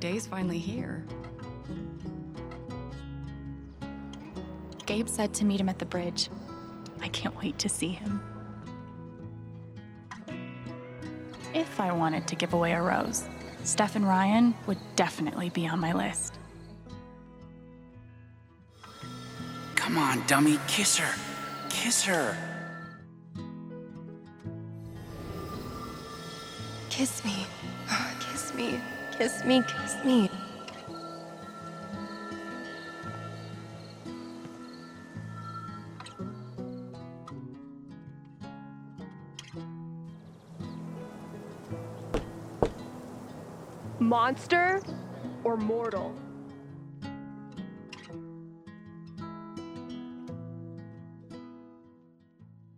The day's finally here. Gabe said to meet him at the bridge. I can't wait to see him. If I wanted to give away a rose, Steph and Ryan would definitely be on my list. Come on, dummy, kiss her. Kiss her. Kiss me. Kiss me. Kiss me. Kiss me. Monster or mortal?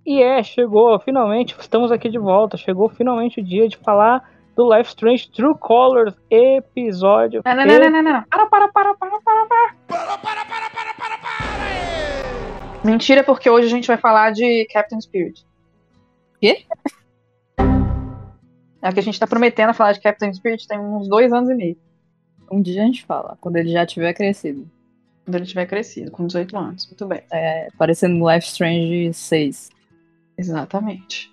E é, chegou, finalmente, estamos aqui de volta. Chegou finalmente o dia de falar do Life Strange True Colors episódio. Não, não, não, não, não, não. Para, para, para, para, para, para. Para, para, para, para, para, para! Mentira, porque hoje a gente vai falar de Captain Spirit. Quê? É que a gente tá prometendo falar de Captain Spirit tem uns dois anos e meio. Um dia a gente fala, quando ele já tiver crescido. Quando ele tiver crescido, com 18 anos. Muito bem. É, parecendo no Life Strange 6. Exatamente.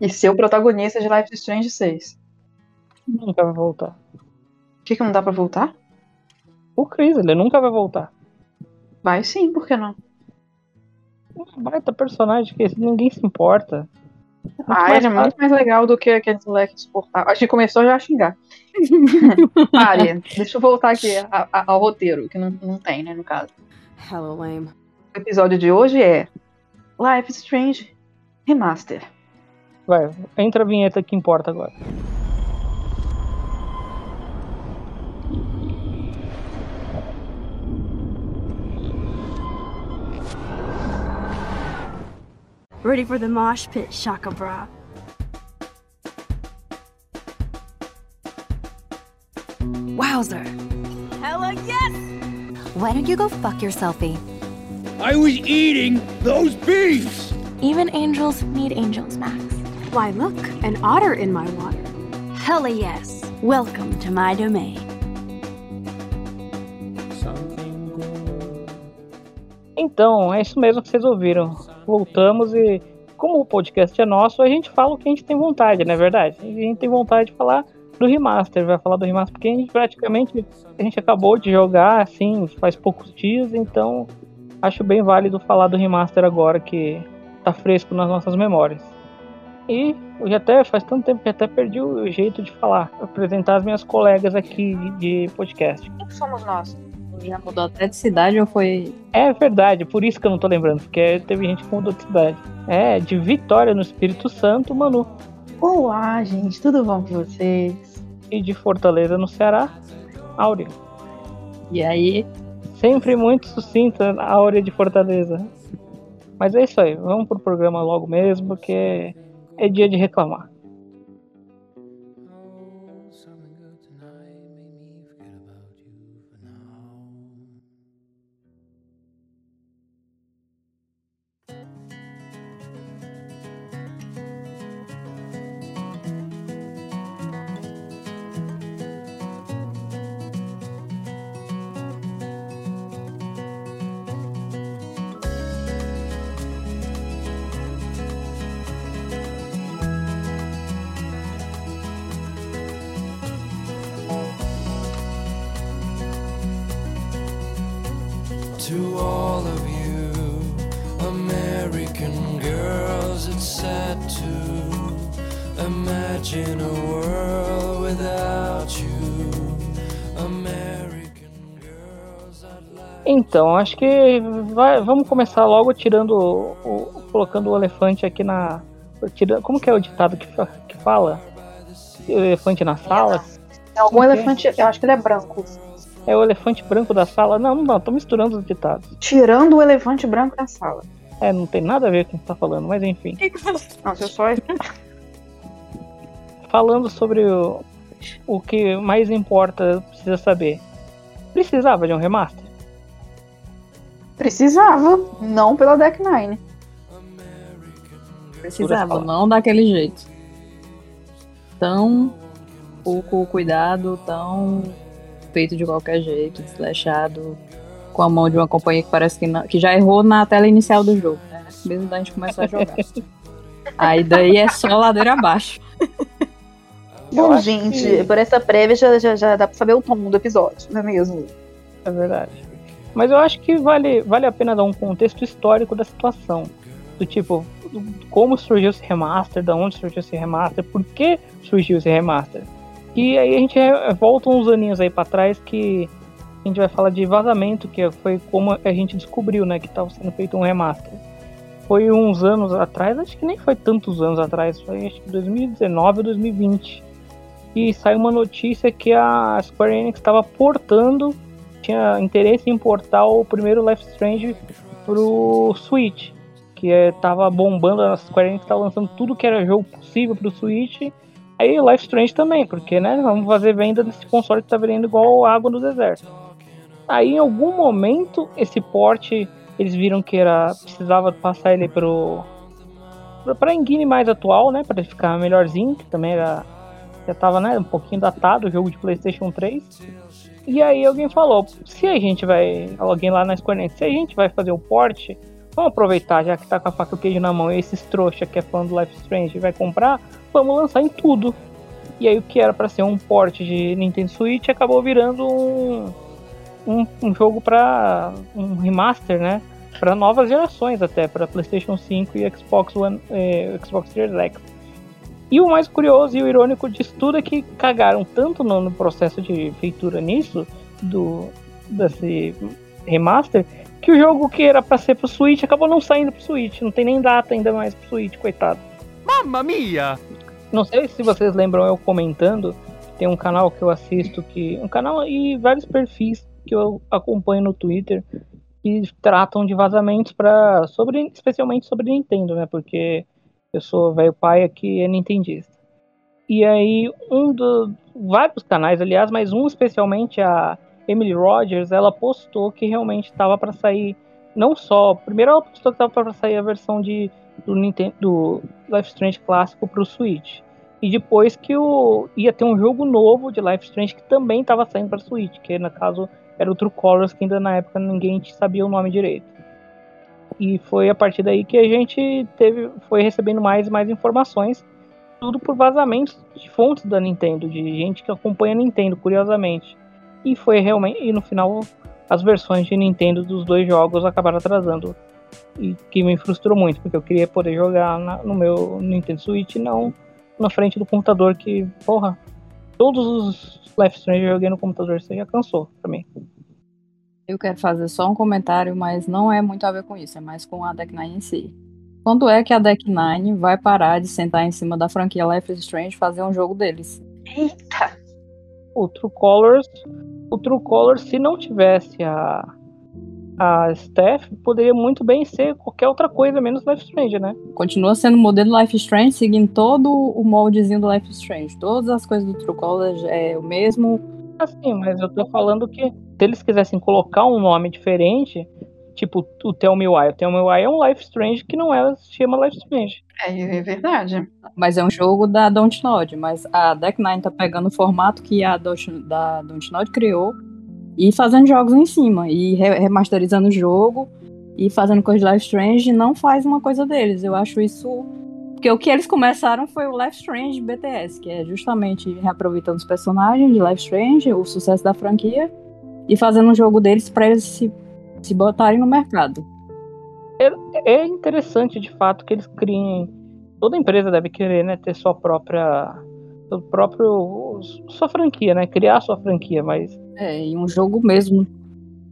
E ser o protagonista de Life is Strange 6. Nunca vai voltar. O que, que não dá pra voltar? O Chris, ele nunca vai voltar. Vai sim, por que não? Um baita personagem que ninguém se importa. Ah, ele é muito mais legal do que aquele moleque insuportável. Acho que começou já a xingar. Pare, deixa eu voltar aqui a- a- ao roteiro, que não, não tem, né, no caso. Hello, lame. O episódio de hoje é Life is Strange Remaster. Vai, entra a vinheta que importa agora. Ready for the mosh pit, Shaka Bra. Wowzer. Hella yes! Why don't you go fuck yourselfie? Eh? I was eating those beefs! Even angels need angels, Max. Why, look, an otter in my water. Hella yes. Welcome to my domain. Então, é isso mesmo que vocês ouviram. Voltamos e, como o podcast é nosso, a gente fala o que a gente tem vontade, não é verdade? A gente tem vontade de falar do remaster, vai falar do remaster, porque a gente praticamente a gente acabou de jogar assim faz poucos dias, então acho bem válido falar do remaster agora que tá fresco nas nossas memórias. E eu já até faz tanto tempo que até perdi o jeito de falar, apresentar as minhas colegas aqui de de podcast. Quem somos nós? Já mudou até de cidade ou foi. É verdade, por isso que eu não tô lembrando, porque teve gente que mudou de cidade. É, de Vitória no Espírito Santo, Manu. Olá, gente, tudo bom com vocês? E de Fortaleza no Ceará, Áurea. E aí? Sempre muito sucinta a Áurea de Fortaleza. Mas é isso aí, vamos pro programa logo mesmo, porque é dia de reclamar. Então, acho que vai- vamos começar logo tirando o, o- colocando o elefante aqui na. Tirando, como que é o ditado que, que fala? O elefante na sala? É algum elefante, eu acho que ele é branco. É o elefante branco da sala? Não, não, tô misturando os ditados. Tirando o elefante branco da sala. É, não tem nada a ver com o que você tá falando, mas enfim. Não, você só Falando sobre o, o que mais importa, precisa saber. Precisava de um remaster? Precisava, não pela Deck Nine. Precisava, não daquele jeito. Tão pouco cuidado, tão feito de qualquer jeito, desleixado, com a mão de uma companhia que parece que, não- que já errou na tela inicial do jogo, né? Antes mesmo da gente começar a jogar. Aí daí é só ladeira abaixo. Bom, gente, que- por essa prévia já, já, já dá pra saber o tom do episódio, não é mesmo? É verdade. Mas eu acho que vale, vale a pena dar um contexto histórico da situação. Do tipo, como surgiu esse remaster, da onde surgiu esse remaster, por que surgiu esse remaster. E aí a gente volta uns aninhos aí pra trás que a gente vai falar de vazamento, que foi como a gente descobriu, né, que estava sendo feito um remaster. Foi uns anos atrás, acho que nem foi tantos anos atrás, foi acho que 2019 ou 2020. E saiu uma notícia que a Square Enix estava portando tinha interesse em portar o primeiro Life Strange pro Switch, que é, tava bombando, a Square Enix tava lançando tudo que era jogo possível pro Switch. Aí Life Strange também, porque né, vamos fazer venda desse console que tá vendendo igual água no deserto. Aí em algum momento esse port eles viram que era precisava passar ele pro pra engine mais atual, né, para ficar melhorzinho, que também era já tava, né, um pouquinho datado o jogo de PlayStation 3. E aí alguém falou, se a gente vai, alguém lá na Enix, se a gente vai fazer o port, vamos aproveitar, já que tá com a faca e o queijo na mão, e esses trouxa que é fã do Life Strange vai comprar, vamos lançar em tudo. E aí o que era pra ser um port de Nintendo Switch acabou virando um, um, um jogo para um remaster, né? Para novas gerações até, para PlayStation 5 e Xbox One, eh, Xbox Series X. E o mais curioso e o irônico disso tudo é que cagaram tanto no, no processo de feitura nisso, do desse remaster, que o jogo que era pra ser pro Switch acabou não saindo pro Switch. Não tem nem data ainda mais pro Switch, coitado. Mamma mia! Não sei se vocês lembram eu comentando, tem um canal que eu assisto que. Um canal e vários perfis que eu acompanho no Twitter que tratam de vazamentos para sobre especialmente sobre Nintendo, né? Porque eu sou velho pai aqui é nintendista. E aí um dos vários canais, aliás, mas um especialmente a Emily Rogers, ela postou que realmente estava para sair não só, primeiro ela postou que estava para sair a versão de do Nintendo do Life Strange clássico para o Switch. E depois que o ia ter um jogo novo de Life Strange que também estava saindo para Switch, que no caso era o True Colors, que ainda na época ninguém sabia o nome direito. E foi a partir daí que a gente teve, foi recebendo mais e mais informações, tudo por vazamentos de fontes da Nintendo, de gente que acompanha a Nintendo, curiosamente. E foi realmente, e no final as versões de Nintendo dos dois jogos acabaram atrasando. E que me frustrou muito, porque eu queria poder jogar na- no meu Nintendo Switch não na frente do computador que, porra, todos os Life Strange eu joguei no computador, você já cansou pra mim. Eu quero fazer só um comentário, mas não é muito a ver com isso, é mais com a Deck Nine em si. Quando é que a Deck Nine vai parar de sentar em cima da franquia Life is Strange e fazer um jogo deles? Eita! O True Colors, o True Colors, se não tivesse a a Steph, poderia muito bem ser qualquer outra coisa menos Life is Strange, né? Continua sendo o modelo Life is Strange, seguindo todo o moldezinho do Life is Strange. Todas as coisas do True Colors é o mesmo. Assim, mas eu tô falando que se eles quisessem colocar um nome diferente, tipo o Tell Me Why, o Tell Me Why é um Life Strange que não é, se chama Life Strange. É, é verdade. Mas é um jogo da Dontnod. Mas a Deck Nine tá pegando o formato que a Don't- da Dontnod criou e fazendo jogos em cima. E re- remasterizando o jogo e fazendo coisa de Life Strange não faz uma coisa deles. Eu acho isso. Porque o que eles começaram foi o Life Strange BTS, que é justamente reaproveitando os personagens de Life Strange, o sucesso da franquia, e fazendo um jogo deles pra eles se, se botarem no mercado. É interessante de fato que eles criem. Toda empresa deve querer, né, ter sua própria. Seu próprio. sua franquia, né? Criar sua franquia, mas É, e um jogo mesmo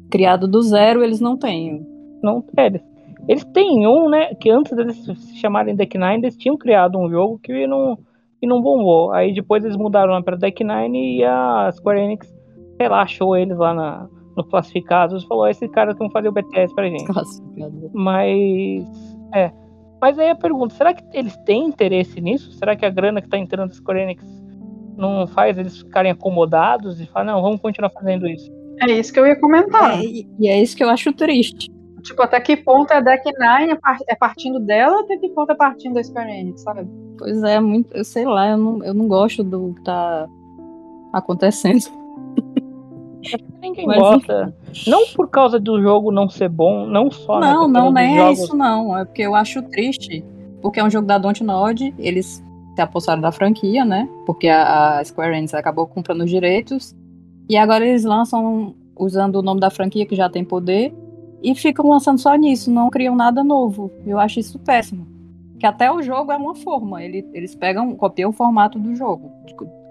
criado do zero eles não têm. não eles. Eles têm um, né? Que antes deles se chamarem Deck Nine, eles tinham criado um jogo que não, que não bombou. Aí depois eles mudaram pra Deck Nine e a Square Enix, sei lá, achou eles lá na, no classificados e falou: esses caras vão fazer o BTS pra gente. Classificado. Mas. É. Mas aí a pergunta, será que eles têm interesse nisso? Será que a grana que tá entrando da Square Enix não faz eles ficarem acomodados e falar, não, vamos continuar fazendo isso? É isso que eu ia comentar. É, e, é isso que eu acho triste. Tipo, até que ponto é Deck Nine é é partindo dela, até que ponto é partindo da Square Enix, sabe? Pois é, muito, eu sei lá, eu não, eu não gosto do que tá acontecendo. Ninguém Mas, gosta. Não por causa do jogo não ser bom, não só né, Não, questão não, nem é jogos. isso não. É porque eu acho triste. Porque é um jogo da Dontnod, eles se apossaram da franquia, né? Porque a, a Square Enix acabou comprando os direitos. E agora eles lançam usando o nome da franquia, que já tem poder, e ficam lançando só nisso, não criam nada novo. Eu acho isso péssimo. Que até o jogo é uma forma. ele- eles pegam, copiam o formato do jogo.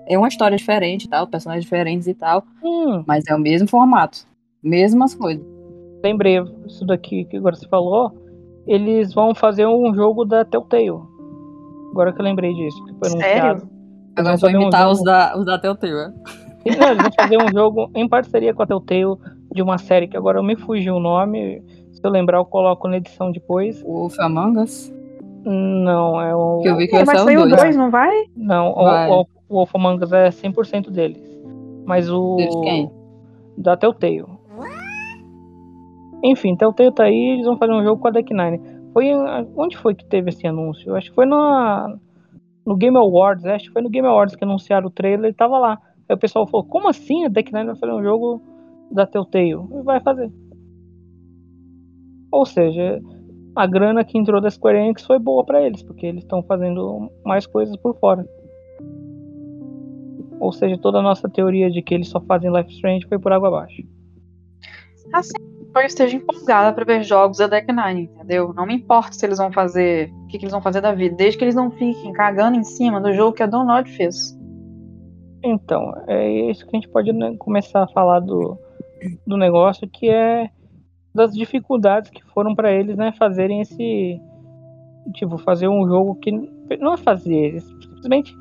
É uma história diferente e tal, personagens diferentes e tal, Hum, mas é o mesmo formato. Mesmas coisas. lembrei isso daqui que agora você falou. Eles vão fazer um jogo da Telltale. Agora que eu lembrei disso, que foi Sério? anunciado. Agora vão eu vou fazer um imitar jogo- os da, os da Telltale. né? Não, eles vão fazer um jogo em parceria com a Telltale de uma série que agora eu me fugiu o nome. Se eu lembrar, eu coloco na edição depois. O Wolf Among Us. Não, é o. Que eu vi que É, vai sair o o 2. 2, não vai? Não, Vai. o, o Wolf Among Us é 100% deles. Mas o. Quem? Da Telltale. Enfim, Telltale tá aí, eles vão fazer um jogo com a Deck Nine. Foi em- onde foi que teve esse anúncio? Acho que foi na, no Game Awards, acho que foi no Game Awards que anunciaram o trailer, ele tava lá. Aí o pessoal falou, como assim a Deck Nine vai fazer um jogo da Telltale? E Vai fazer. Ou seja, a grana que entrou da Square Enix foi boa pra eles, porque eles estão fazendo mais coisas por fora. Ou seja, toda a nossa teoria de que eles só fazem Life Strange foi por água abaixo. Assim, eu esteja empolgada pra ver jogos da Deck Nine, entendeu? Não me importa se eles vão fazer. O que, que eles vão fazer da vida, desde que eles não fiquem cagando em cima do jogo que a Download fez. Então, é isso que a gente pode né, começar a falar do, do negócio, que é das dificuldades que foram para eles, né, fazerem esse tipo fazer um jogo que não é fazer, eles simplesmente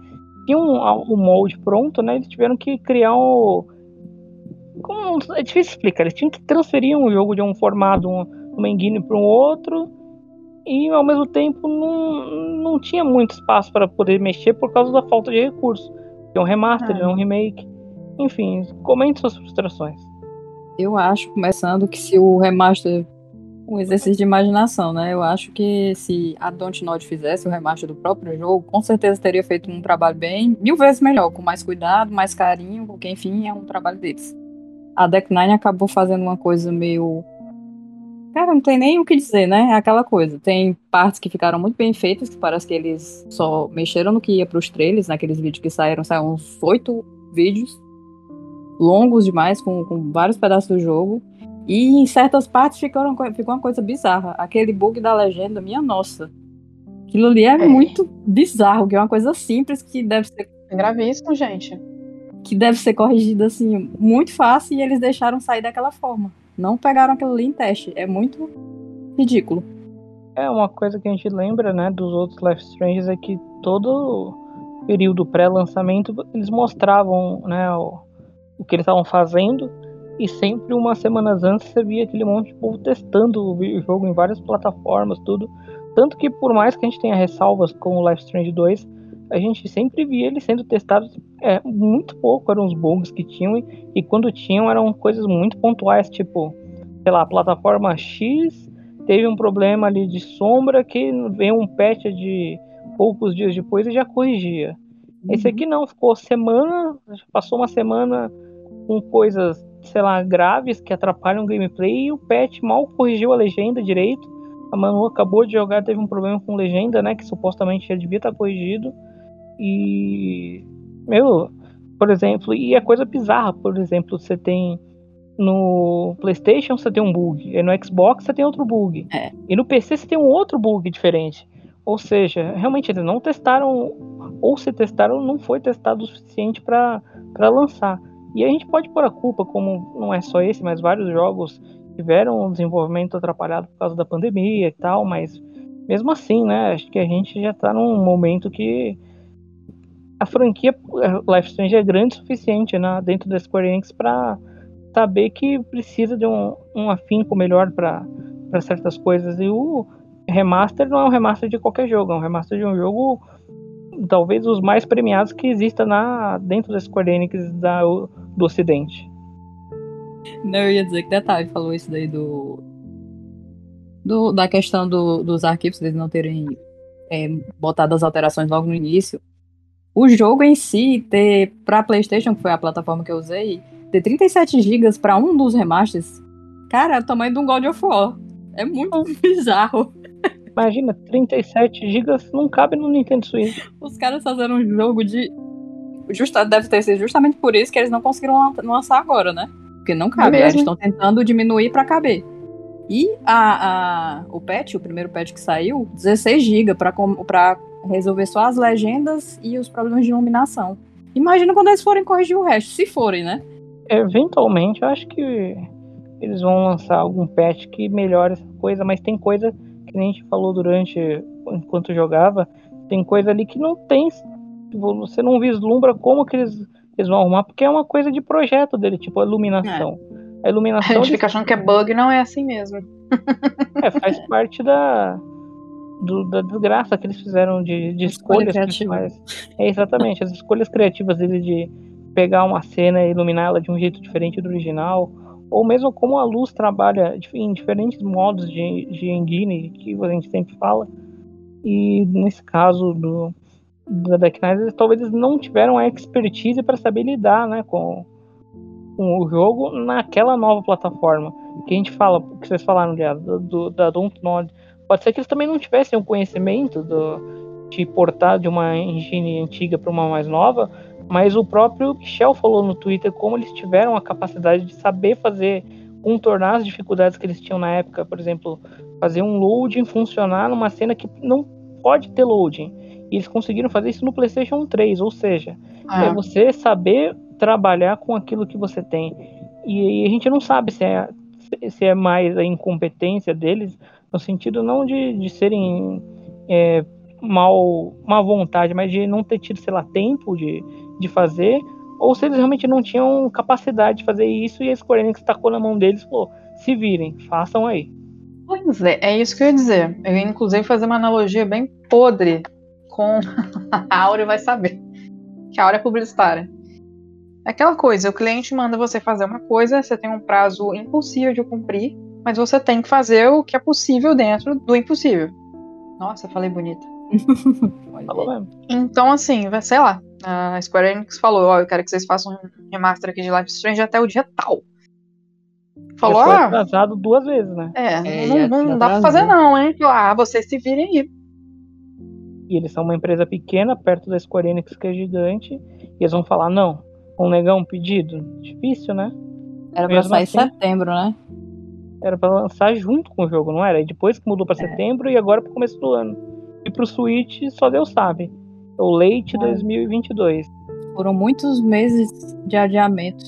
tinham um, um molde pronto, né? Eles tiveram que criar um como é difícil explicar, eles tinham que transferir um jogo de um formato, um, uma engine para um outro e ao mesmo tempo não, não tinha muito espaço para poder mexer por causa da falta de recursos. É um remaster, Ah. é um remake. Enfim, comente suas frustrações. Eu acho, começando, que se o remaster. Um exercício de imaginação, né? Eu acho que se a Dontnod fizesse o remaster do próprio jogo, com certeza teria feito um trabalho bem, mil vezes melhor, com mais cuidado, mais carinho, porque enfim é um trabalho deles. A Deck Nine acabou fazendo uma coisa meio. Cara, não tem nem o que dizer, né? É aquela coisa. Tem partes que ficaram muito bem feitas, que parece que eles só mexeram no que ia pros trailers, naqueles vídeos que saíram, saíram uns oito vídeos longos demais, com, com vários pedaços do jogo. E em certas partes ficaram, co- ficou uma coisa bizarra. Aquele bug da legenda, minha nossa. Aquilo ali é, É. muito bizarro, que é uma coisa simples que deve ser É gravíssimo, gente. que deve ser corrigida assim muito fácil e eles deixaram sair daquela forma. Não pegaram aquilo ali em teste. É muito ridículo. É uma coisa que a gente lembra, né, dos outros Life Strange é que todo período pré-lançamento eles mostravam, né, o, o que eles estavam fazendo e sempre umas semanas antes você via aquele monte de povo testando o jogo em várias plataformas, tudo. Tanto que por mais que a gente tenha ressalvas com o Life Strange 2, a gente sempre via ele sendo testado é, muito pouco, eram os bugs que tinham e, e quando tinham eram coisas muito pontuais, tipo, sei lá, a plataforma X teve um problema ali de sombra que veio um patch de poucos dias depois e já corrigia. Esse aqui não, ficou semana, passou uma semana com coisas, sei lá, graves que atrapalham o gameplay e o patch mal corrigiu a legenda direito. A Manu acabou de jogar, teve um problema com legenda, né, que supostamente já devia estar corrigido. E meu, por exemplo, e é coisa bizarra, por exemplo, você tem no PlayStation você tem um bug, e no Xbox você tem outro bug. É. E no PC você tem um outro bug diferente. Ou seja, realmente eles não testaram, ou se testaram, não foi testado o suficiente para lançar. E a gente pode pôr a culpa, como não é só esse, mas vários jogos tiveram um desenvolvimento atrapalhado por causa da pandemia e tal, mas mesmo assim, né, acho que a gente já tá num momento que a franquia Life Strange é grande o suficiente né, dentro da Square Enix para saber que precisa de um, um afinco melhor para certas coisas. E o remaster não é um remaster de qualquer jogo, é um remaster de um jogo talvez os mais premiados que exista na, dentro da Square Enix da, do Ocidente. Não, eu ia dizer que detalhe, falou isso daí do. do da questão do- dos arquivos, eles não terem é, botado as alterações logo no início. O jogo em si, ter pra PlayStation, que foi a plataforma que eu usei, ter 37 GB pra um dos remasters, cara, é o tamanho de um God of War. É muito bizarro. Imagina, 37 GB não cabe no Nintendo Switch. Os caras fazendo um jogo de. Justa, deve ter sido justamente por isso que eles não conseguiram lan- lançar agora, né? Porque não cabe. mesmo. Eles estão tentando diminuir pra caber. E a, a- o patch, o primeiro patch que saiu, 16 GB pra resolver só as legendas e os problemas de iluminação. Imagina quando eles forem corrigir o resto, se forem, né? Eventualmente, eu acho que eles vão lançar algum patch que melhore essa coisa, mas tem coisa que nem a gente falou durante enquanto jogava, tem coisa ali que não tem, você não vislumbra como que eles, eles vão arrumar, porque é uma coisa de projeto dele, tipo a iluminação. A A iluminação gente eles- fica achando que é bug, não é assim mesmo. é, faz parte da, do- da desgraça que eles fizeram de, de Escolha escolhas. É exatamente, as escolhas criativas dele de pegar uma cena e iluminar ela de um jeito diferente do original, ou mesmo como a luz trabalha em diferentes modos de, de engine que a gente sempre fala. E nesse caso do da Deck Knight, eles, talvez eles não tiveram a expertise para saber lidar né, com, com o jogo naquela nova plataforma. Que a gente fala, que vocês falaram, aliás, do, do, da Dontnod. Pode ser que eles também não tivessem o conhecimento do, de portar de uma engine antiga para uma mais nova, mas o próprio Michel falou no Twitter como eles tiveram a capacidade de saber fazer, contornar as dificuldades que eles tinham na época. Por exemplo, fazer um loading funcionar numa cena que não pode ter loading. E eles conseguiram fazer isso no PlayStation 3, ou seja, é É. você saber trabalhar com aquilo que você tem. E, a gente não sabe se é, se é mais a incompetência deles, no sentido não de, de serem é, mal, má vontade, mas de não ter tido, sei lá, tempo de, de fazer, ou se eles realmente não tinham capacidade de fazer isso e a Square Enix tacou na mão deles e falou: se virem, façam aí. Pois é, é isso que eu ia dizer. Eu ia inclusive fazer uma analogia bem podre com a Áurea vai saber. Que a Áurea é publicitária. É aquela coisa, o cliente manda você fazer uma coisa, você tem um prazo impossível de cumprir, mas você tem que fazer o que é possível dentro do impossível. Nossa, falei bonita. Falou mesmo. Então, assim, sei lá, a Square Enix falou, ó, eu quero que vocês façam um remaster aqui de Life Strange até o dia tal. Falou, foi ah, atrasado duas vezes, né? é, É, não, não dá pra fazer não, hein? Ah, vocês se virem aí. E eles são uma empresa pequena, perto da Square Enix, que é gigante, e eles vão falar: não, vão negar um pedido? Difícil, né? Era pra Mesmo sair em assim- setembro, né? Era pra lançar junto com o jogo, não era? E depois que mudou pra É. setembro e agora pro começo do ano. E pro Switch, só Deus sabe. É o late É. 2022. Foram muitos meses de adiamento.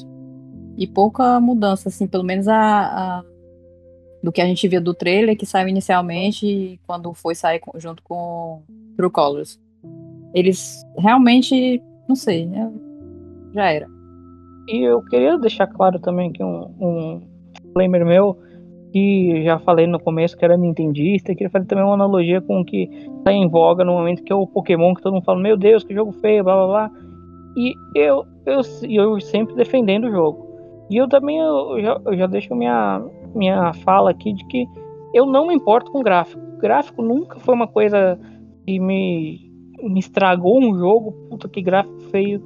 E pouca mudança, assim, pelo menos a, a- do que a gente viu do trailer que saiu inicialmente e quando foi sair junto com True Colors. Eles realmente, não sei, né? já era. E eu queria deixar claro também que um, um disclaimer meu, que já falei no começo que era nintendista, queria fazer também uma analogia com o que tá em voga no momento que é o Pokémon, que todo mundo fala, meu Deus, que jogo feio, blá blá blá. E eu, eu, eu sempre defendendo o jogo. E eu também eu já, eu já deixo minha, minha fala aqui de que eu não me importo com gráfico. Gráfico nunca foi uma coisa que me, me estragou um jogo, puta que gráfico feio.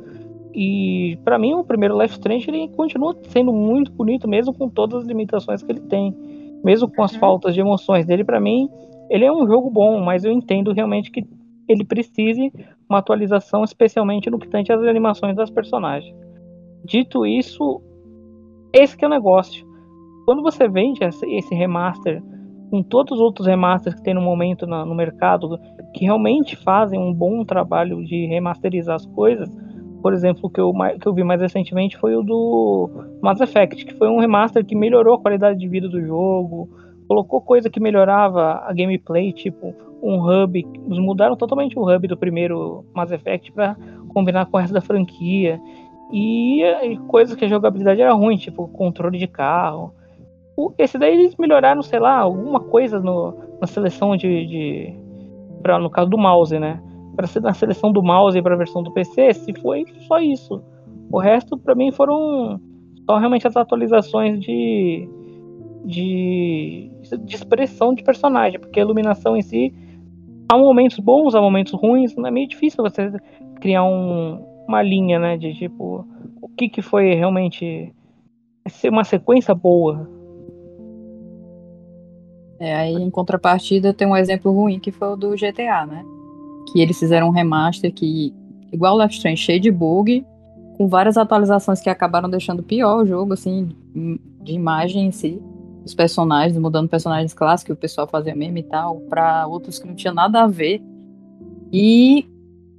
E pra mim o primeiro Life Strange ele continua sendo muito bonito mesmo com todas as limitações que ele tem, mesmo com as Uhum. faltas de emoções dele pra mim, ele é um jogo bom, mas eu entendo realmente que ele precise uma atualização, especialmente no que tange às animações das personagens. Dito isso, esse que é o negócio. Quando você vende esse remaster com todos os outros remasters que tem no momento na- no mercado, que realmente fazem um bom trabalho de remasterizar as coisas, por exemplo, o que eu, que eu vi mais recentemente foi o do Mass Effect, que foi um remaster que melhorou a qualidade de vida do jogo, colocou coisa que melhorava a gameplay, tipo um hub, mudaram totalmente o hub do primeiro Mass Effect para combinar com o resto da franquia. E, e coisas que a jogabilidade era ruim, tipo controle de carro. Esse daí eles melhoraram, sei lá, alguma coisa no, na seleção de, de pra, no caso do mouse, né? Para ser na seleção do mouse para a versão do PC, se foi só isso. O resto para mim foram só realmente as atualizações de, de de expressão de personagem, porque a iluminação em si há momentos bons, há momentos ruins, não é meio difícil você criar um, uma linha, né, de tipo o que que foi realmente ser uma sequência boa. É, aí em contrapartida tem um exemplo ruim que foi o do GTA, né? Que eles fizeram um remaster que, igual o Left Strange, cheio de bug, com várias atualizações que acabaram deixando pior o jogo, assim, de imagem em si. Os personagens, mudando personagens clássicos o pessoal fazia mesmo e tal, pra outros que não tinha nada a ver. E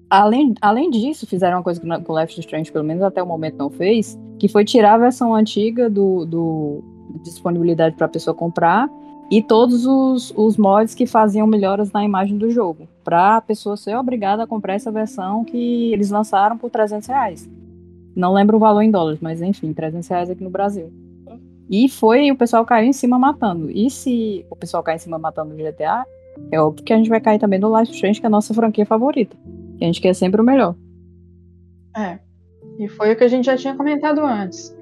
além, além disso, fizeram uma coisa que o Left Strange, pelo menos até o momento, não fez, que foi tirar a versão antiga do, do disponibilidade para a pessoa comprar e todos os, os mods que faziam melhoras na imagem do jogo, para a pessoa ser obrigada a comprar essa versão que eles lançaram por 300 reais. Não lembro o valor em dólares, mas enfim, 300 reais aqui no Brasil. E foi o pessoal caiu em cima matando. E se o pessoal cair em cima matando no GTA, é óbvio que a gente vai cair também no Life Strange, que é a nossa franquia favorita. Que a gente quer sempre o melhor. É. E foi o que a gente já tinha comentado antes.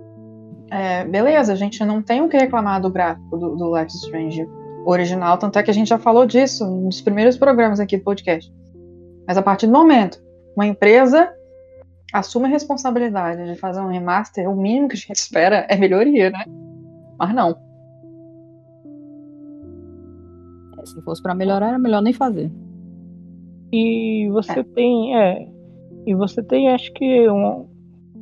É, beleza, a gente não tem o que reclamar do gráfico do, do Life Strange original, tanto é que a gente já falou disso nos primeiros programas aqui do podcast. Mas a partir do momento uma empresa assume a responsabilidade de fazer um remaster, o mínimo que a gente espera é melhoria, né? Mas não. É, se fosse para melhorar, era melhor nem fazer. E você é. tem, é, e você tem, acho que um,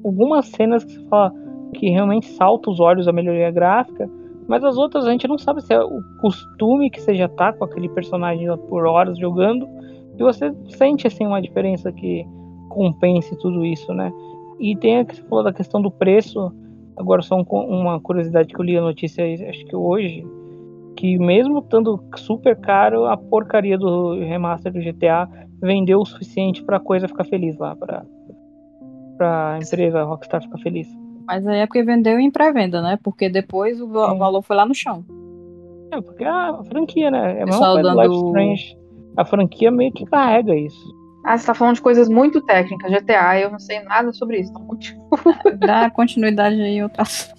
algumas cenas que você fala que realmente salta os olhos a melhoria gráfica, mas as outras a gente não sabe se é o costume que você já tá com aquele personagem por horas jogando, e você sente assim uma diferença que compense tudo isso, né? E tem a que você falou da questão do preço, agora só um, uma curiosidade que eu li a notícia acho que hoje, que mesmo estando super caro, a porcaria do remaster do GTA vendeu o suficiente para a coisa ficar feliz lá, para a empresa Rockstar ficar feliz. Mas aí é porque vendeu em pré-venda, né? Porque depois o, valor foi lá no chão. É, porque a franquia, né? É a mesma coisa dando... Life Strange. A franquia meio que carrega isso. Ah, você tá falando de coisas muito técnicas, GTA, eu não sei nada sobre isso. Então, continua. Dá continuidade aí outras.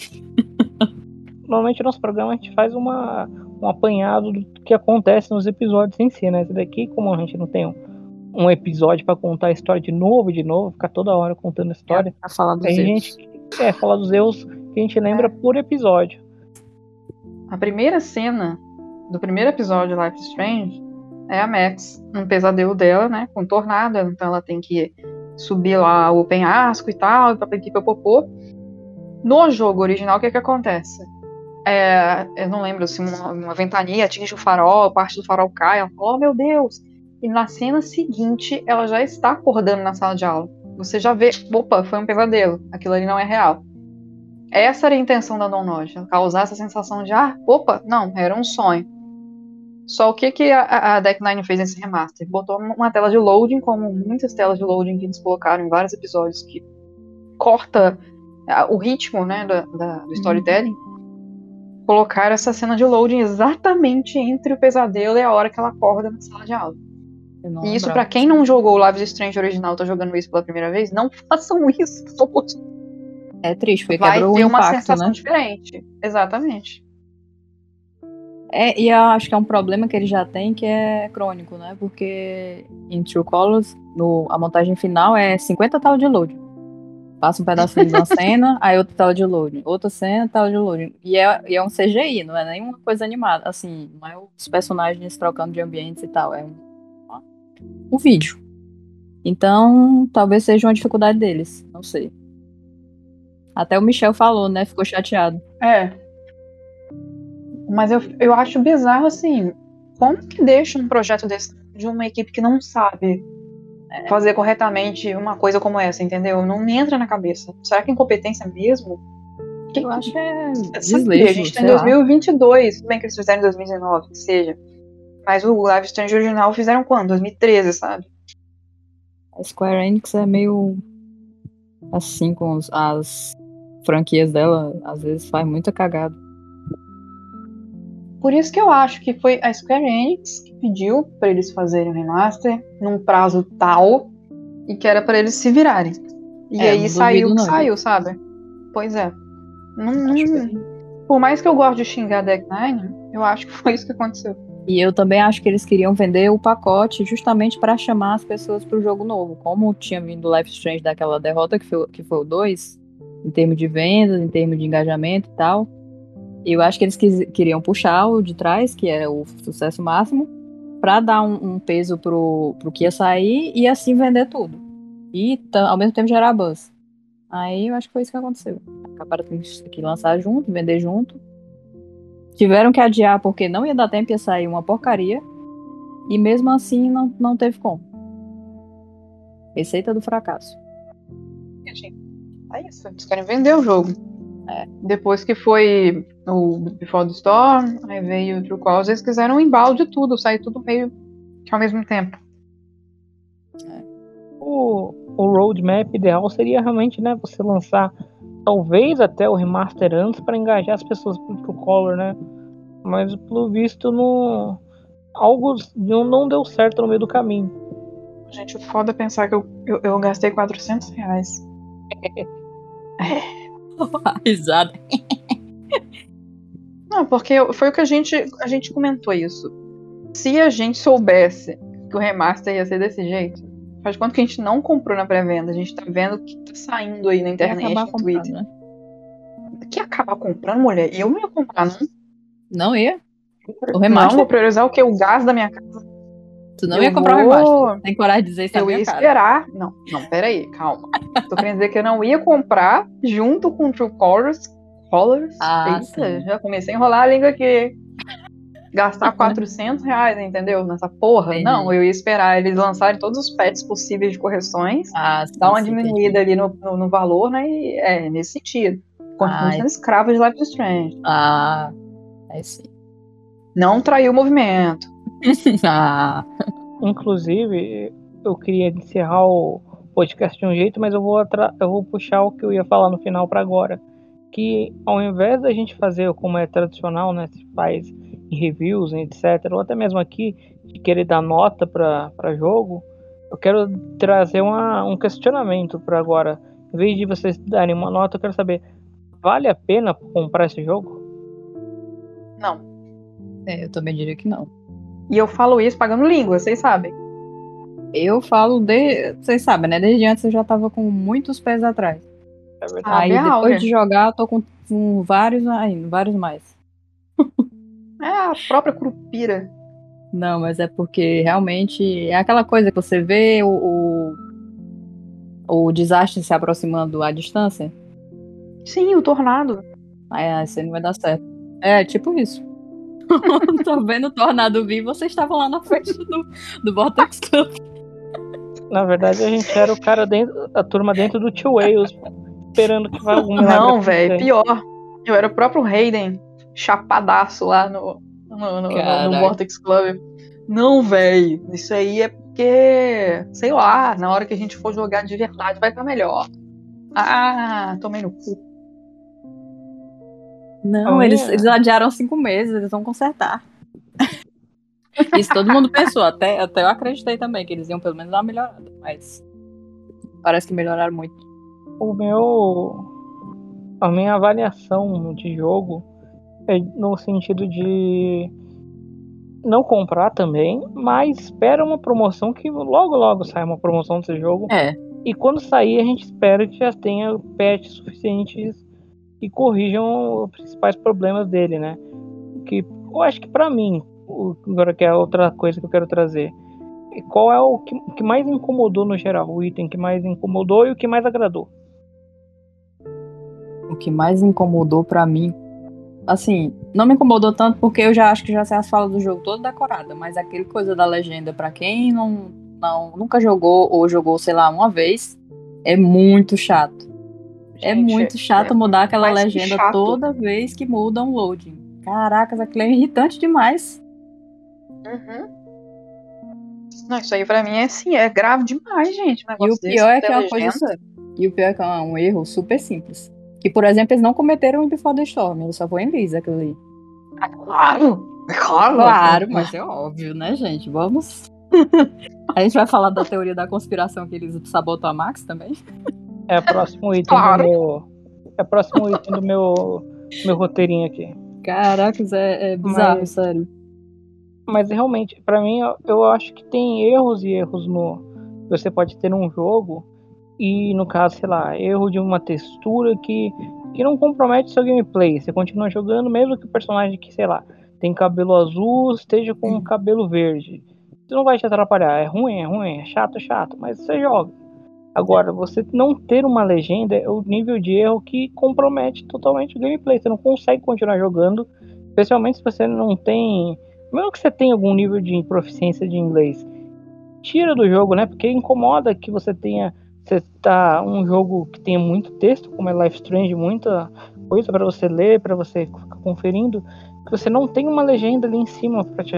Normalmente no nosso programa a gente faz uma, um apanhado do que acontece nos episódios em si, né? Esse daqui, como a gente não tem um, um episódio para contar a história de novo, de novo, ficar toda hora contando a história. É, falar dos a gente é falar dos erros que a gente lembra é. por episódio. A primeira cena do primeiro episódio de Life is Strange é a Max, um pesadelo dela, né, com tornado, então ela tem que subir lá o penhasco e tal, para ir para popô. No jogo original, o que que acontece? É, eu não lembro se assim, uma, uma, ventania atinge o farol, parte do farol cai, ela fala, oh meu Deus! E na cena seguinte, ela já está acordando na sala de aula. Você já vê, opa, foi um pesadelo, aquilo ali não é real. Essa era a intenção da Don Nod, causar essa sensação de, ah, opa, não, era um sonho. Só o que, que a, a Deck Nine fez nesse remaster? Botou uma tela de loading, como muitas telas de loading que eles colocaram em vários episódios, que corta o ritmo né, da, da, do storytelling. Colocaram essa cena de loading exatamente entre o pesadelo e a hora que ela acorda na sala de aula. E isso, para quem não jogou o Live is Strange original, tá jogando isso pela primeira vez, não façam isso. É triste, porque Vai quebrou ter o uma impacto, sensação né? diferente. Exatamente. É, e eu acho que é um problema que ele já tem que é crônico, né? Porque em True Colors, no, a montagem final é 50 telas de load. Passa um pedacinho de uma cena, aí outra tela de load. Outra cena, tela de load. E é, e é um CGI, não é nenhuma coisa animada. Assim, não é os personagens trocando de ambientes e tal. É um o vídeo. Então, talvez seja uma dificuldade deles, não sei. Até o Michel falou, né? Ficou chateado. É. Mas eu, eu acho bizarro, assim, como que deixa um projeto desse de uma equipe que não sabe fazer corretamente uma coisa como essa, entendeu? Não me entra na cabeça. Será que é incompetência mesmo? Que, eu acho que é A gente tá em 2022, tudo bem que eles fizeram em 2019, que seja. Mas o Live Strange original fizeram quando? 2013, sabe? A Square Enix é meio assim com os, as franquias dela, às vezes faz muita cagada. Por isso que eu acho que foi a Square Enix que pediu para eles fazerem o remaster num prazo tal e que era para eles se virarem. E É, aí saiu o que não, saiu, sabe? Pois é. Não- não- por mais que eu goste de xingar a Deck Nine, eu acho que foi isso que aconteceu. E eu também acho que eles queriam vender o pacote justamente para chamar as pessoas pro jogo novo. Como tinha vindo Life Strange daquela derrota que foi, que foi o 2, em termos de vendas, em termos de engajamento e tal. Eu acho que eles quis- queriam puxar o de trás, que era o sucesso máximo, pra dar um, um peso pro, pro que ia sair e assim vender tudo. E ao mesmo tempo gerar buzz. Aí eu acho que foi isso que aconteceu. Acabaram que lançar junto, vender junto. Tiveram que adiar porque não ia dar tempo, ia sair uma porcaria. E mesmo assim não, não teve como. Receita do fracasso. É isso. Eles querem vender o jogo. É. Depois que foi o Before the Storm, aí veio o True Calls, eles quiseram um embalde de tudo, sair tudo meio que ao mesmo tempo. O, o roadmap ideal seria realmente, né, você lançar talvez até o remaster antes para engajar as pessoas pro Color, né? Mas pelo visto não algo não, não deu certo no meio do caminho. Gente, o foda é pensar que eu, eu, eu gastei 400 reais. Risada. Não, porque foi o que a gente, a gente comentou isso. Se a gente soubesse que o remaster ia ser desse jeito, faz quanto que a gente não comprou na pré-venda? A gente tá vendo o que tá saindo aí na internet, no Twitter. né? Que acabar comprando, mulher? Eu não ia comprar, não. Não ia. O Não, remaster. vou priorizar o que? O gás da minha casa. tu não eu ia comprar o vou- remaster. Tem coragem de dizer isso Eu ia cara. esperar. Não, não, peraí, calma. Tô querendo dizer que eu não ia comprar junto com True Colors. Colors? Ah, Eita, já comecei a enrolar a língua aqui. Gastar 400 reais, entendeu? Nessa porra. Entendi. Não, eu ia esperar eles lançarem todos os patches possíveis de correções. Ah, sim, Dar uma sim, diminuída ali no, no, no valor, né? E é nesse sentido. Continuo Ai. sendo escravo de Life is Strange. Ah, é sim. Não traiu o movimento. ah, Inclusive, eu queria encerrar o podcast de um jeito, mas eu vou, atra- eu vou puxar o que eu ia falar no final para agora. Que ao invés da gente fazer como é tradicional, né? Se faz em reviews, etc., ou até mesmo aqui, de querer dar nota para jogo, eu quero trazer uma, um questionamento para agora. Em vez de vocês darem uma nota, eu quero saber: vale a pena comprar esse jogo? Não. é, eu também diria que não. E eu falo isso pagando língua, vocês sabem. Eu falo de. Vocês sabem, né? Desde antes eu já tava com muitos pés atrás. É verdade. Aí depois né? de jogar, eu tô com, com vários ainda, vários mais. É a própria curupira. Não, mas é porque realmente é aquela coisa que você vê o, o, o desastre se aproximando à distância. Sim, o tornado. Ah, isso aí não vai dar certo. É, tipo isso. Tô vendo o tornado vir, vocês estavam lá na frente do, do Vortex Club. Na verdade, a gente era o cara dentro, a turma dentro do Tio Wales, esperando que vai algum milagre Não, velho, pior. Eu era o próprio Hayden, chapadaço lá no, no, no, no. Vortex Club. Não, velho, isso aí é porque, sei lá, na hora que a gente for jogar de verdade vai estar melhor. Ah, tomei no cu. Não, Olha. eles, eles adiaram cinco meses, eles vão consertar. Isso todo mundo pensou, até, até eu acreditei também que eles iam pelo menos dar uma melhorada, mas parece que melhoraram muito. O meu. A minha avaliação de jogo no sentido de não comprar também, mas espera uma promoção que logo logo sai uma promoção desse jogo. É. E quando sair, a gente espera que já tenha patches suficientes que corrijam os principais problemas dele, né? Que eu acho que pra mim, agora que é outra coisa que eu quero trazer, é qual é o que, o que mais incomodou no geral, o item que mais incomodou e o que mais agradou. O que mais incomodou pra mim, assim, não me incomodou tanto porque eu já acho que já sei as falas do jogo todo decorada, mas aquele coisa da legenda, pra quem não, não nunca jogou ou jogou, sei lá, uma vez, é muito chato. é Gente, muito chato é mudar aquela legenda chato. toda vez que muda um loading. Caracas, aquilo é irritante demais. Uhum. Não, isso aí pra mim é assim, é grave demais, gente. E o pior desse, é que é uma coisa. E o pior é que é um erro super simples. Que, por exemplo, eles não cometeram em Before the Storm, ele só foi em Lisa aquilo ali. Ah, claro! É claro! Claro, mas é óbvio, né, gente? Vamos. a gente vai falar da teoria da conspiração que eles sabotam a Max também. É o próximo item Claro. do meu. É o próximo item do meu, meu roteirinho aqui. Caracas, é, é bizarro, Mas- sério. Mas realmente, pra mim, eu- eu acho que tem erros e erros no. Você pode ter num jogo. E no caso, sei lá, erro de uma textura que, que não compromete seu gameplay. Você continua jogando mesmo que o personagem que, sei lá, tem cabelo azul esteja com um cabelo verde. Isso não vai te atrapalhar. É ruim, é ruim, é chato, é chato, mas você joga. Agora, você não ter uma legenda é o nível de erro que compromete totalmente o gameplay. Você não consegue continuar jogando, especialmente se você não tem. Mesmo que você tenha algum nível de proficiência de inglês, tira do jogo, né? Porque incomoda que você tenha. Você tá um jogo que tenha muito texto, como é Life Strange, muita coisa para você ler, para você ficar conferindo, que você não tem uma legenda ali em cima para te,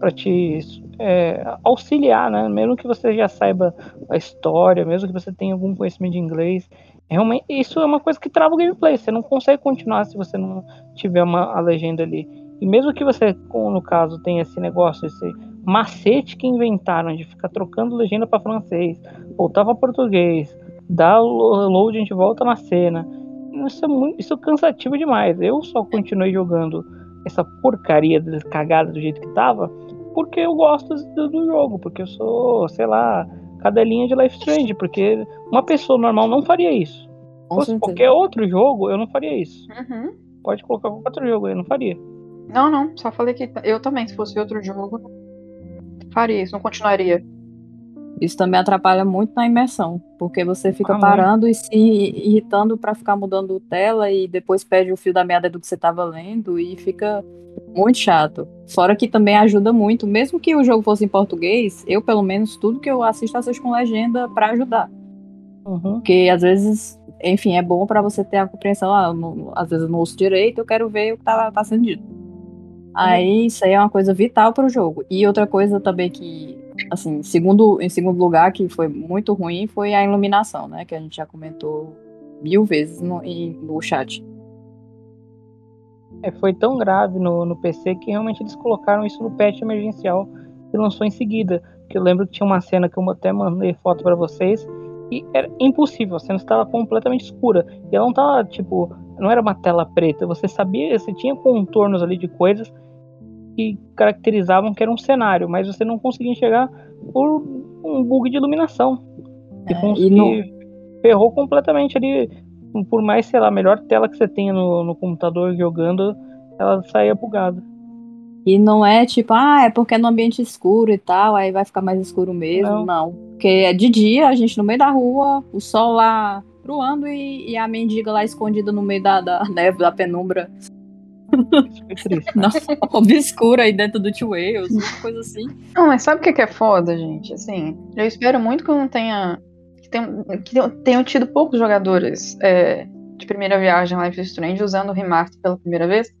pra te é, auxiliar, né? Mesmo que você já saiba a história, mesmo que você tenha algum conhecimento de inglês, realmente isso é uma coisa que trava o gameplay. Você não consegue continuar se você não tiver uma a legenda ali. E mesmo que você, no caso, tenha esse negócio, esse macete que inventaram de ficar trocando legenda para francês, voltar para português, dar o load, a gente volta na cena. Isso é, muito, isso é cansativo demais. Eu só continuei jogando essa porcaria cagada do jeito que tava, porque eu gosto do, do, jogo, porque eu sou, sei lá, cadelinha de Life Strange, porque uma pessoa normal não faria isso. Se qualquer outro jogo, eu não faria isso. Uhum. Pode colocar qualquer outro jogo, eu não faria. Não, não, só falei que eu também, se fosse outro jogo, faria isso, não continuaria. Isso também atrapalha muito na imersão, porque você fica Ah, parando e se irritando pra ficar mudando tela e depois perde o fio da meada do que você tava lendo e fica muito chato. Fora que também ajuda muito, mesmo que o jogo fosse em português, eu pelo menos tudo que eu assisto assisto com legenda pra ajudar. Uhum. Porque às vezes, enfim, é bom pra você ter a compreensão, ah, não- às vezes eu não ouço direito, eu quero ver o que tá, tá sendo dito. Aí isso aí é uma coisa vital pro jogo. E outra coisa também que, assim, segundo, em segundo lugar, que foi muito ruim, foi a iluminação, né? Que a gente já comentou mil vezes no, no chat. É, foi tão grave no, no PC que realmente eles colocaram isso no patch emergencial que lançou em seguida. Que eu lembro que tinha uma cena que eu até mandei foto pra vocês e era impossível, a cena estava completamente escura. E ela não tava, tipo, não era uma tela preta, você sabia, você tinha contornos ali de coisas que caracterizavam que era um cenário, mas você não conseguia enxergar por um bug de iluminação. É, que, cons- e que ferrou completamente ali. Por mais, sei lá, a melhor tela que você tenha no, no computador jogando, ela saía bugada. E não é tipo, ah, é porque é no ambiente escuro e tal, aí vai ficar mais escuro mesmo. Não. Não. Porque é de dia, a gente no meio da rua, o sol lá truando e, e a mendiga lá escondida no meio da, da neve, da penumbra. Triste. né? Nossa, obscura aí dentro do Two Wales, uma coisa assim. Não, mas sabe o que que é foda, gente? Assim, eu espero muito que não tenha. que tenham, que tenham- tido poucos jogadores é, de primeira viagem Life is Strange usando o remaster pela primeira vez.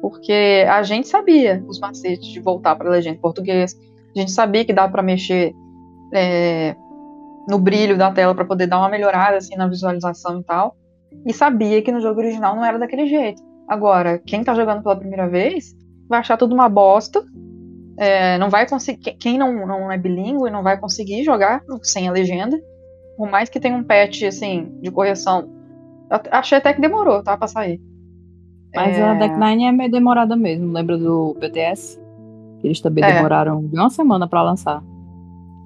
Porque a gente sabia os macetes de voltar para legenda em português. A gente sabia que dava para mexer é, no brilho da tela para poder dar uma melhorada assim, na visualização e tal. E sabia que no jogo original não era daquele jeito. Agora, quem tá jogando pela primeira vez vai achar tudo uma bosta. É, não vai conseguir. Quem não, não é bilíngue não vai conseguir jogar sem a legenda. Por mais que tenha um patch assim, de correção. Achei até que demorou, tá? Pra sair. Mas É, a Deck Nine é meio demorada mesmo. Lembra do BTS? Eles também É. demoraram de uma semana pra lançar.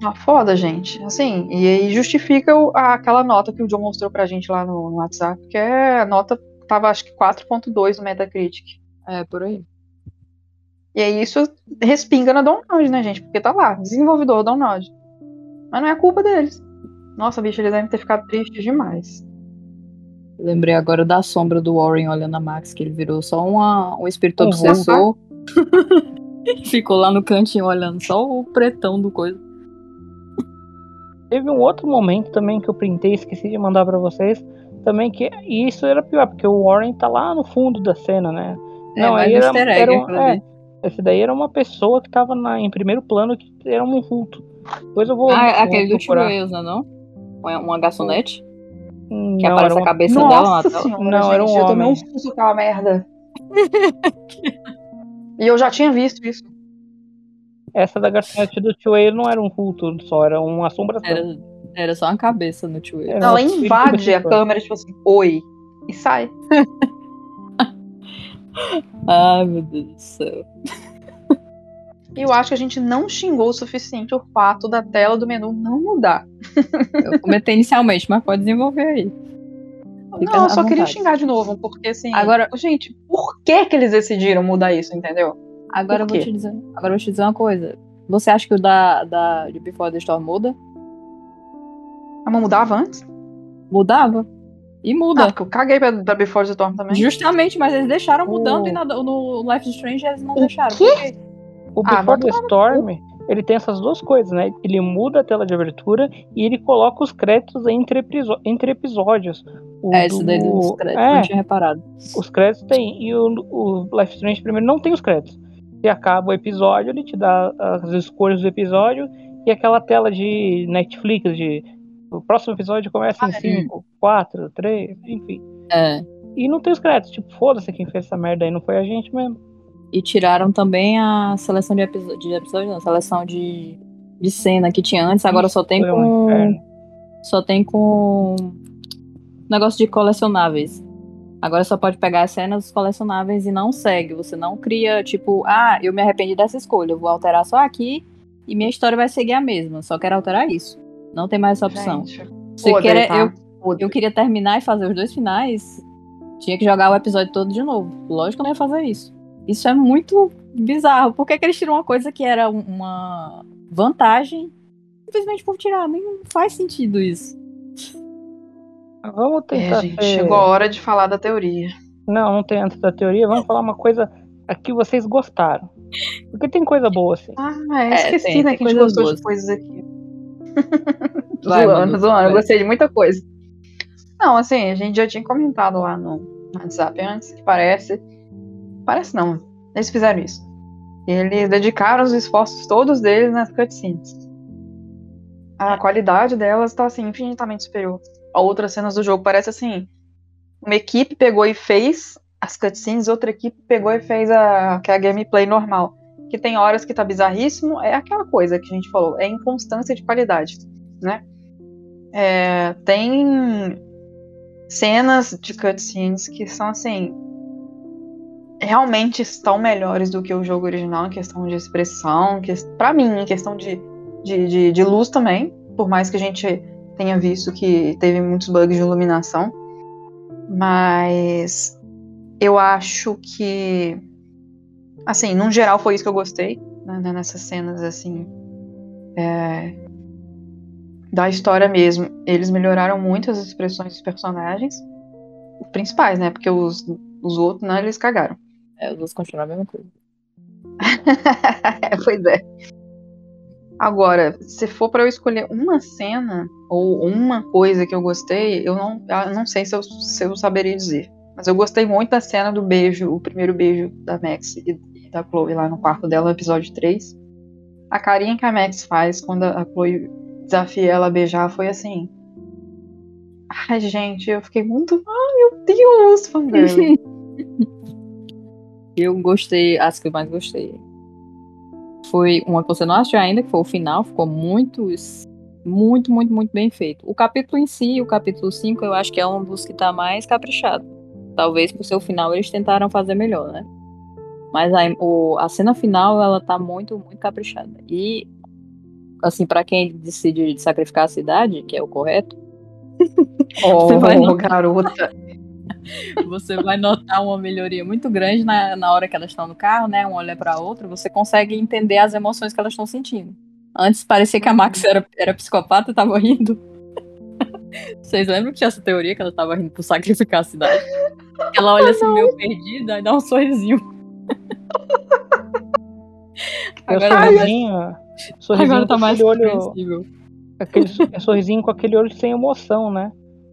Ah, foda, gente. Assim, e aí justifica o- a- aquela nota que o John mostrou pra gente lá no, no WhatsApp, que é a nota tava acho que 4.2 no Metacritic. É, por aí. E aí isso respinga na Download, né, gente? Porque tá lá, desenvolvedor Download. Mas não é culpa deles. Nossa, bicho, eles devem ter ficado tristes demais. Lembrei agora da sombra do Warren olhando a Max, que ele virou só uma, um espírito Um obsessor. Ficou lá no cantinho olhando só o pretão do coisa. Teve um outro momento também que eu printei esqueci de mandar pra vocês. Também que. E isso era pior, porque o Warren tá lá no fundo da cena, né? É, Não, aí era, egg era um- é, esse daí era uma pessoa que tava na, em primeiro plano, que era um vulto. Depois eu vou. Ah, vou aquele do procurar. Wales, não é não? Uma, uma garçonete? Hum, Que não, aparece era a uma- cabeça dela na Nossa tela. senhora, Não, era um gente, eu tomei homem. um susto com aquela merda. e eu já tinha visto isso. Essa da garçonete do Tio Whale não era um vulto só, era uma assombração. Era, era só uma cabeça no Wales. Era Ela invade a câmera, tipo assim, oi. E sai. Ai, meu Deus do céu. E eu acho que a gente não xingou o suficiente o fato da tela do menu não mudar. Eu comentei inicialmente, mas pode desenvolver aí. Fica não, eu só queria vontade. xingar de novo, porque assim. Agora- gente, por que que eles decidiram mudar isso, entendeu? Agora eu vou te dizer, agora eu vou te dizer uma coisa. Você acha que o da, da de Before the Storm muda? A mão mudava antes? Mudava. E Ah, muda. porque eu caguei pra, pra Before the Storm também. Justamente, mas eles deixaram mudando O- e na- no Life is Strange eles não O deixaram. quê? Por quê? O Ah, Before vai the Storm, ele tem essas duas coisas, né? Ele muda a tela de abertura e ele coloca os créditos entre, entre episódios. O É, isso daí do- dos créditos, é, não tinha reparado. os créditos tem. E o, o Life is Strange primeiro não tem os créditos. E acaba o episódio, ele te dá as escolhas do episódio e aquela tela de Netflix de. O próximo episódio começa em 5, 4, 3, enfim. É. E não tem os créditos. Tipo, foda-se quem fez essa merda aí, não foi a gente mesmo. E tiraram também a seleção de episódio, de episódio não, seleção de, de cena que tinha antes, agora só tem um com. inferno. Só tem com. Negócio de colecionáveis. Agora só pode pegar as cenas colecionáveis e não segue. Você não cria, tipo, ah, eu me arrependi dessa escolha, eu vou alterar só aqui e minha história vai seguir a mesma. Só quero alterar isso. Não tem mais essa opção. Gente, Se podre, quer, tá? eu, eu queria terminar e fazer os dois finais, tinha que jogar o episódio todo de novo. Lógico que eu não ia fazer isso. Isso é muito bizarro. Por que, que eles tiram uma coisa que era um- uma vantagem simplesmente por tirar? Nem faz sentido isso. Vamos É, tentar. gente, ser- chegou a hora de falar da teoria. Não, não tem antes da teoria. Vamos falar uma coisa a que vocês gostaram. Porque tem coisa boa, assim. Ah, é, É, esqueci, tem, né? tem que a gente coisas gostou boas. de coisas aqui. Vai, zoando, zoando. Eu gostei de muita coisa. Não, assim, a gente já tinha comentado lá no WhatsApp antes, que parece. Parece não. Eles fizeram isso. Eles dedicaram os esforços todos deles nas cutscenes. A qualidade delas tá, assim, infinitamente superior outras cenas do jogo. Parece assim. Uma equipe pegou e fez as cutscenes, outra equipe pegou e fez a, que é a gameplay normal. Que tem horas que tá bizarríssimo. É aquela coisa que a gente falou. É inconstância de qualidade, né? É, tem cenas de cutscenes que são assim. Realmente estão melhores do que o jogo original em questão de expressão, que, pra mim, em questão de, de, de, de luz também. Por mais que a gente tenha visto que teve muitos bugs de iluminação. Mas eu acho que. Assim, no geral foi isso que eu gostei né, né, nessas cenas, assim. é, da história mesmo. Eles melhoraram muito as expressões dos personagens. Os principais, né? Porque os, os outros, né, eles cagaram. É, os dois continuam a mesma coisa. pois é. Agora, se for pra eu escolher uma cena ou uma coisa que eu gostei, eu não, eu não sei se eu, se eu saberia dizer. Mas eu gostei muito da cena do beijo, o primeiro beijo da Max e da Chloe lá no quarto dela, no episódio 3. A carinha que a Max faz quando a Chloe desafia ela a beijar foi assim. Ai, gente, eu fiquei muito. Ai, meu Deus, fangirl. Eu gostei, as que eu mais gostei. Foi uma que você não assistiu ainda, que foi o final, ficou muito, muito, muito, muito bem feito. O capítulo em si, o capítulo 5, eu acho que é um dos que tá mais caprichado. Talvez por seu final eles tentaram fazer melhor, né? Mas a, o- a cena final, ela tá muito, muito caprichada. E, assim, pra quem decide sacrificar a cidade, que é o correto, oh, garota. você vai notar uma melhoria muito grande na, na hora que elas estão no carro, né? Uma olha pra outra, você consegue entender as emoções que elas estão sentindo. Antes parecia que a Max era, era psicopata e tava rindo. Vocês lembram que tinha essa teoria que ela tava rindo por sacrificar a cidade? Ela olha assim meio perdida e dá um sorrisinho. Agora, sorrisinho, sorrisinho agora tá mais olho, aquele so- sorrisinho com aquele olho sem emoção, né?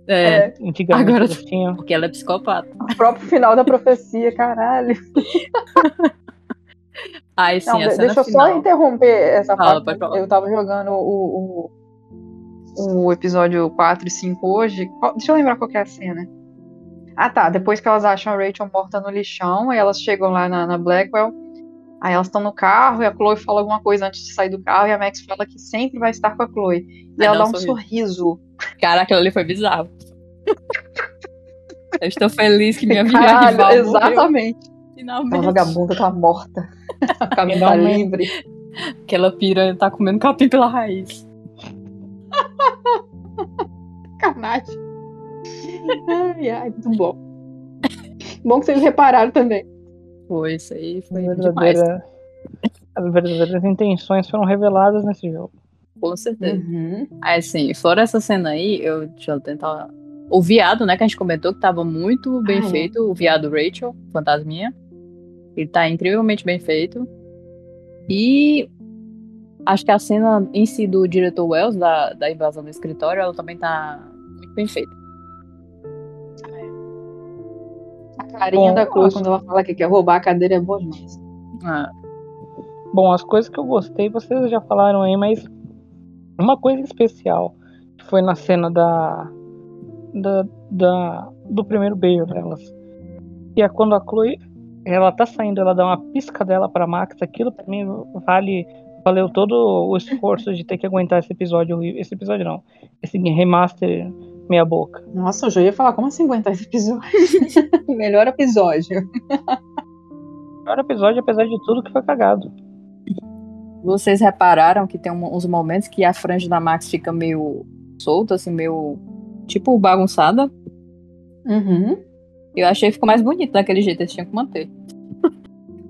É, Antigamente Agora- eles tinham. porque ela é psicopata. O próprio final da profecia, caralho. Aí sim, Não, deixa eu final. só interromper essa Fala, parte. Eu tava jogando o, o, o episódio 4 e 5 hoje. Deixa eu lembrar qual que é a cena. Ah tá, depois que elas acham a Rachel morta no lixão, aí elas chegam lá na, na Blackwell. Aí elas estão no carro e a Chloe fala alguma coisa antes de sair do carro e a Max fala que sempre vai estar com a Chloe. E Aí ela dá dá um um sorriso. Cara, aquilo ali foi bizarro. Eu estou feliz que minha Caralho, rival morreu, exatamente. finalmente. Aquela vagabunda tá morta. O caminho tá livre. Aquela piranha tá comendo capim pela raiz. Sacanagem. Ai, ai, muito bom. Bom que vocês repararam também. Foi, isso aí foi As demais. verdadeiras, as verdadeiras intenções foram reveladas nesse jogo. Com certeza. Uhum. Aí, assim, fora essa cena aí, eu deixa eu tentar. O viado, né, que a gente comentou que tava muito bem Ah, é. feito, o viado Rachel, fantasminha. Ele tá incrivelmente bem feito. E acho que a cena em si do diretor Wells, da, da invasão do escritório, ela também tá muito bem feita. Carinha Bom, da Chloe quando ela fala que quer roubar a cadeira é boa demais. Ah, Bom, as coisas que eu gostei, vocês já falaram aí, mas uma coisa especial que foi na cena da, da, da- do primeiro beijo delas. Que é quando a Chloe ela tá saindo, ela dá uma pisca dela pra Max, aquilo pra mim vale valeu todo o esforço de ter que aguentar esse episódio. Esse episódio não. Esse remaster meia boca. Nossa, eu já ia falar, como assim aguentar esse episódio? Melhor episódio. Melhor episódio, apesar de tudo que foi cagado. Vocês repararam que tem um- uns momentos que a franja da Max fica meio solta, assim, meio. Tipo bagunçada. Uhum. Eu achei que ficou mais bonito daquele jeito, eles tinham que manter.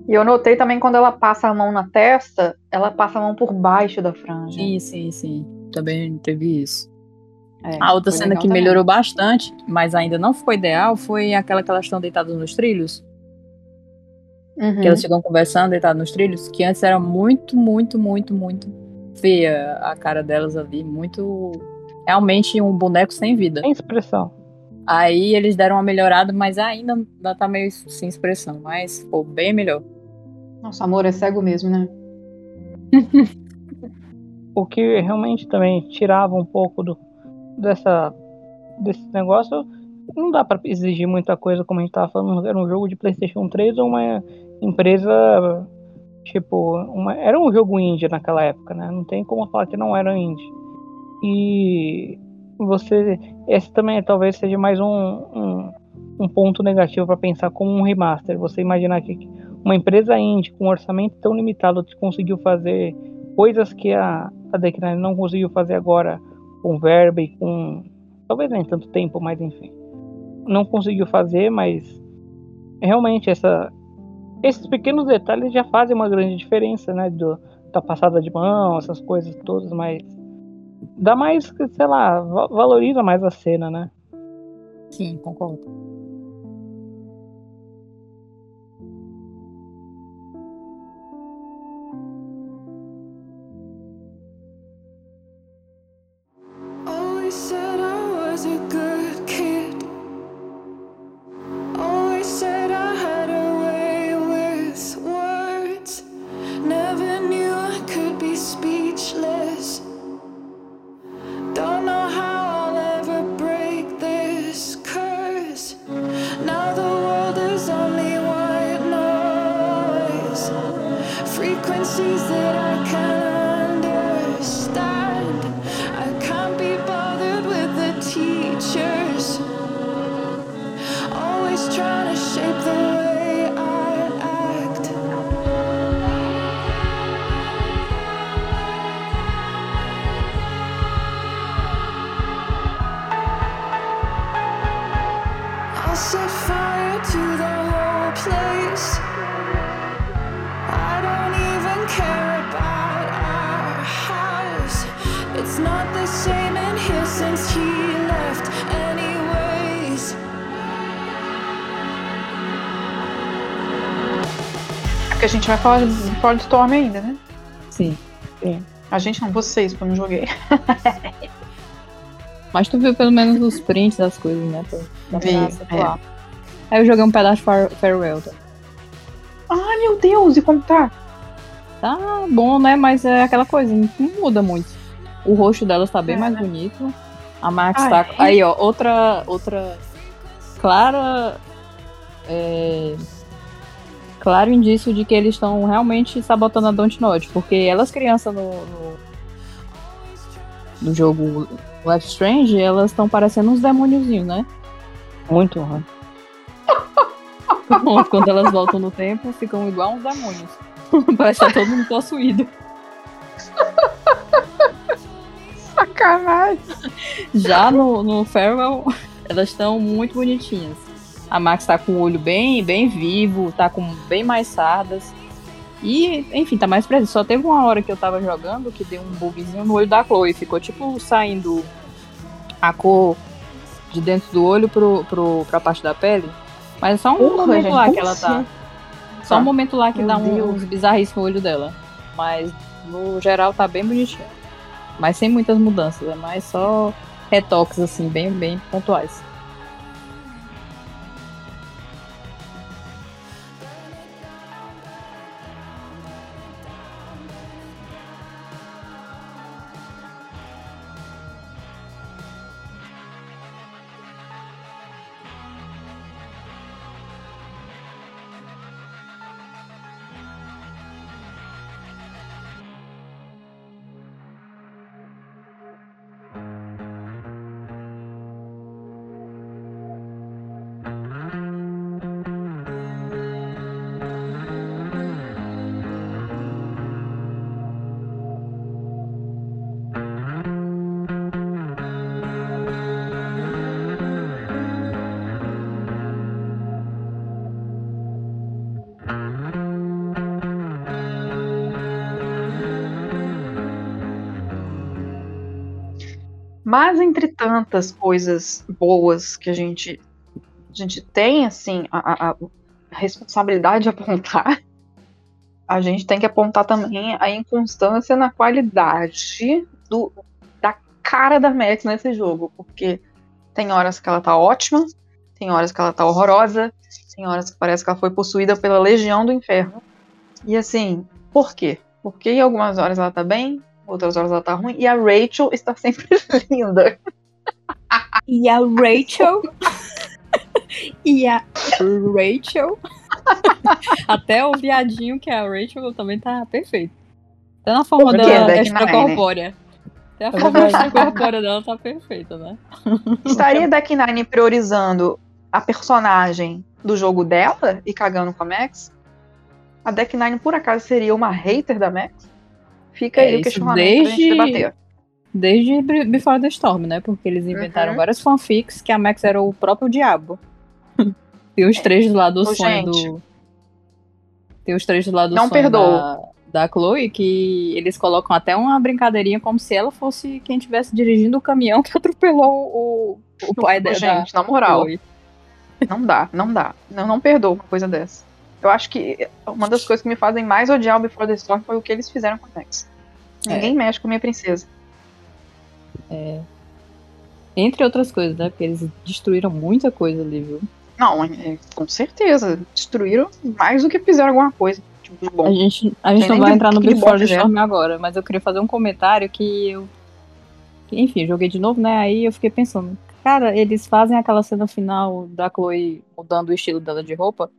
E eu notei também quando ela passa a mão na testa, ela passa a mão por baixo da franja. Sim, sim, sim. Também teve isso. É, A outra cena que também. melhorou bastante, mas ainda não ficou ideal, foi aquela que elas estão deitadas nos trilhos. Uhum. Que elas ficam conversando deitadas nos trilhos, que antes era muito, muito, muito, muito feia a cara delas ali. Muito. Realmente um boneco sem vida. Sem expressão. Aí eles deram uma melhorada, mas ainda, ainda tá meio sem expressão. Mas ficou bem melhor. Nossa, amor é cego mesmo, né? O que realmente também tirava um pouco do, dessa, desse negócio. Não dá pra exigir muita coisa, como a gente tava falando. Era um jogo de PlayStation 3 ou uma empresa. Tipo, uma, era um jogo indie naquela época, né? Não tem como falar que não era indie. E você. Esse também talvez seja mais um, um, um ponto negativo para pensar como um remaster. Você imaginar que uma empresa indie com um orçamento tão limitado conseguiu fazer coisas que a, a Deck Nine não conseguiu fazer agora com verba e com. Talvez nem tanto tempo, mas enfim. Não conseguiu fazer, mas realmente essa, esses pequenos detalhes já fazem uma grande diferença, né? Do, da passada de mão, essas coisas todas, mas dá mais, sei lá, va- valoriza mais a cena, né? Sim, concordo. Vai falar de Polystorm ainda, né? Sim. A gente não, vocês, porque eu não joguei. Mas tu viu pelo menos os prints das coisas, né? Pra, Vi, é. Aí eu joguei um pedaço de Far- Farewell. Tá? Ai, meu Deus, e como tá? tá bom, né? Mas é aquela coisa, não muda muito. O rosto delas tá bem É, mais né? bonito. A Max Ai, tá. é. Aí, ó, outra. Outra. Clara. É claro indício de que eles estão realmente sabotando a Don't Dontnod, porque elas crianças no, no, no jogo Life Strange, elas estão parecendo uns demôniozinhos, né? Muito, né? Quando elas voltam no tempo, ficam igual uns demônios. Parece que tá todo mundo possuído. Sacanagem! Já no, no Farewell, elas estão muito bonitinhas. A Max tá com o olho bem, bem vivo, tá com bem mais sardas. E, enfim, tá mais presente. Só teve uma hora que eu tava jogando que deu um bugzinho no olho da Chloe. Ficou tipo saindo a cor de dentro do olho pro, pro, pra parte da pele. Mas é só um Porra, momento gente, lá que ela tá. assim? Só um Tá. momento lá que Meu dá um- uns bizarrices no olho dela. Mas no geral tá bem bonitinho. Mas sem muitas mudanças, é mais só retoques assim, bem, bem pontuais. Mas entre tantas coisas boas que a gente, a gente tem, assim, a, a- responsabilidade de apontar, a gente tem que apontar também a inconstância na qualidade do, da cara da Max nesse jogo. Porque tem horas que ela tá ótima, tem horas que ela tá horrorosa, tem horas que parece que ela foi possuída pela legião do inferno. E assim, por quê? Porque em algumas horas ela tá bem, outras horas ela tá ruim, e a Rachel está sempre linda. E a Rachel. e a Rachel. Até o viadinho que é a Rachel também tá perfeito. Até na forma Deck extracorpórea. Até a forma extracorpórea dela tá perfeita, né? Estaria Deck Nine priorizando a personagem do jogo dela e cagando com a Max? A Deck Nine, por acaso, seria uma hater da Max? Fica É, aí o questionamento pra gente desde- debater. Desde Be- Before the Storm, né? Porque eles inventaram Uhum. várias fanfics que a Max era o próprio diabo. Tem os três do lado do Ô, sonho gente. do. Tem os três do lado do Não sonho perdoo. da, da Chloe que eles colocam até uma brincadeirinha como se ela fosse quem estivesse dirigindo o caminhão que atropelou o, o pai dela. gente, na moral, Chloe. não dá, não dá. Não, não perdoo uma coisa dessa. Eu acho que uma das coisas que me fazem mais odiar o Before the Storm foi o que eles fizeram com a Max. É. Ninguém mexe com a minha princesa. Entre outras coisas, né? Porque eles destruíram muita coisa ali, viu? Não, é, com certeza. Destruíram mais do que fizeram alguma coisa. Tipo, bom. A gente, a gente não vai entrar no Before the. Storm agora, mas eu queria fazer um comentário que eu. Enfim, joguei de novo, né? Aí eu fiquei pensando, cara, eles fazem aquela cena final da Chloe mudando o estilo dela de roupa,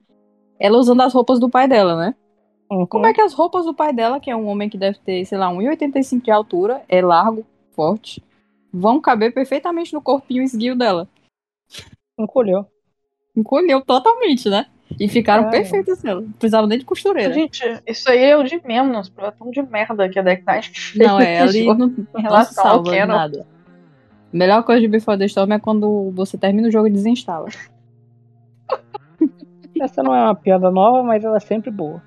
ela usando as roupas do pai dela, né? Uhum. Como é que as roupas do pai dela, que é um homem que deve ter, sei lá, 1,85 de altura, é largo, forte, vão caber perfeitamente no corpinho esguio dela? Encolheu. Encolheu totalmente, né? E ficaram É. perfeitas nela. Não precisava nem de costureira. Gente, isso aí é o de menos, pro tão de merda que a Deck Knight Não, é, ali não, em não relação salva nada. A melhor coisa de Before the Storm é quando você termina o jogo e desinstala. Essa não é uma piada nova, mas ela é sempre boa.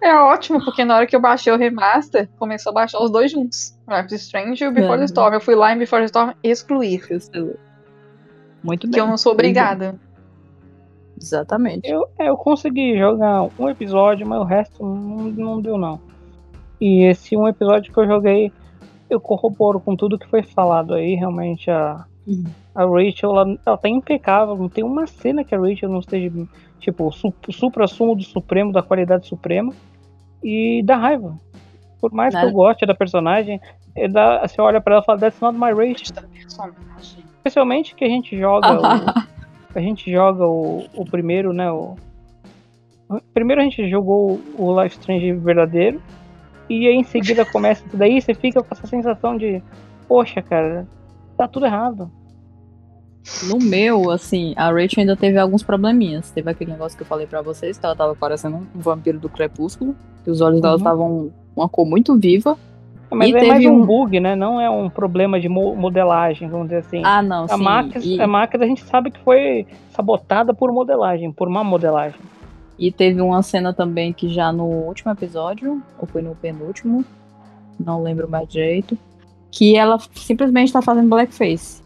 É ótimo, porque na hora que eu baixei o remaster, começou a baixar os dois juntos. Life is Strange e o Before É. the Storm. Eu fui lá em Before the Storm excluir. Muito que bem. eu não sou obrigada. Exatamente. Eu, é, eu consegui jogar um episódio, mas o resto não, não deu não. E esse um episódio que eu joguei, eu corroboro com tudo que foi falado aí. Realmente a, Uhum. A Rachel, ela, ela tá impecável. Não tem uma cena que a Rachel não esteja, tipo, su, supra-sumo do Supremo, da qualidade suprema. E dá raiva. Por mais que Nada. eu goste da personagem, é da, você olha pra ela e fala, that's not my Rachel. Especialmente que a gente joga o, a gente joga o, o primeiro, né? O, primeiro a gente jogou o Life Strange verdadeiro. E aí em seguida começa isso daí, você fica com essa sensação de, poxa, cara, tá tudo errado. No meu, assim, a Rachel ainda teve alguns probleminhas. Teve aquele negócio que eu falei pra vocês, que ela tava parecendo um vampiro do crepúsculo. Que os olhos dela Uhum. estavam uma cor muito viva. Mas E é teve mais um bug, né? Não é um problema de mo- modelagem, vamos dizer assim. Ah, não, a, sim. máquina, E, a máquina a gente sabe que foi sabotada por modelagem, por má modelagem. e teve uma cena também que já no último episódio, ou foi no penúltimo, não lembro mais direito, que ela simplesmente tá fazendo blackface.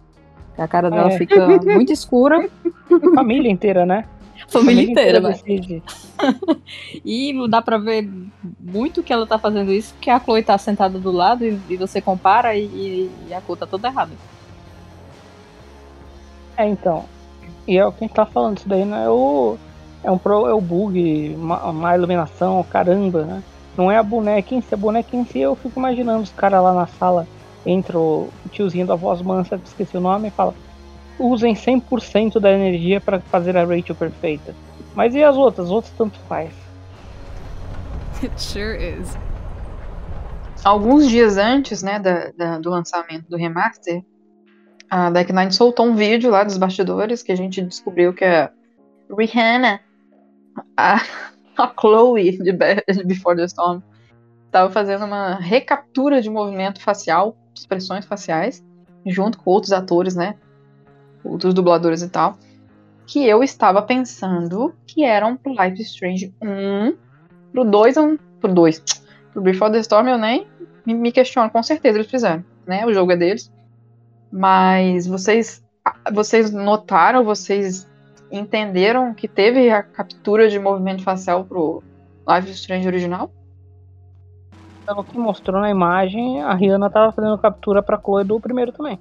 A cara dela É. fica muito escura, Família inteira, né? a família inteira, né? decide. E dá pra ver muito que ela tá fazendo isso, porque a Chloe tá sentada do lado e, e você compara e, e a Chloe tá toda errada. É, então. E é o que a gente tá falando, isso daí não é o. É um pro, é o bug, má, má iluminação, caramba, né? Não é a boneca em si, a boneca em si eu fico imaginando os caras lá na sala, entra o tiozinho da voz mansa, que esqueci o nome, e fala: usem 100% da energia para fazer a Rachel perfeita. Mas e as outras? As outras tanto faz. It sure is. Alguns dias antes, né, da, da- do lançamento do remaster, a Deck Nine soltou um vídeo lá dos bastidores que a gente descobriu que a Rihanna, a, a Chloe de Before the Storm, estava fazendo uma recaptura de movimento facial, expressões faciais, junto com outros atores, né, outros dubladores e tal, que eu estava pensando que eram pro Life Strange 1, pro 2, um, pro 2, pro Before the Storm eu nem me, questiono, com certeza eles fizeram, né? O jogo é deles. Mas vocês vocês notaram, vocês entenderam que teve a captura de movimento facial pro Life Strange original? Pelo que mostrou na imagem, a Rihanna tava fazendo captura pra Chloe do primeiro também.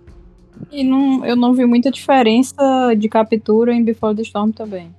E não, eu não vi muita diferença de captura em Before the Storm também.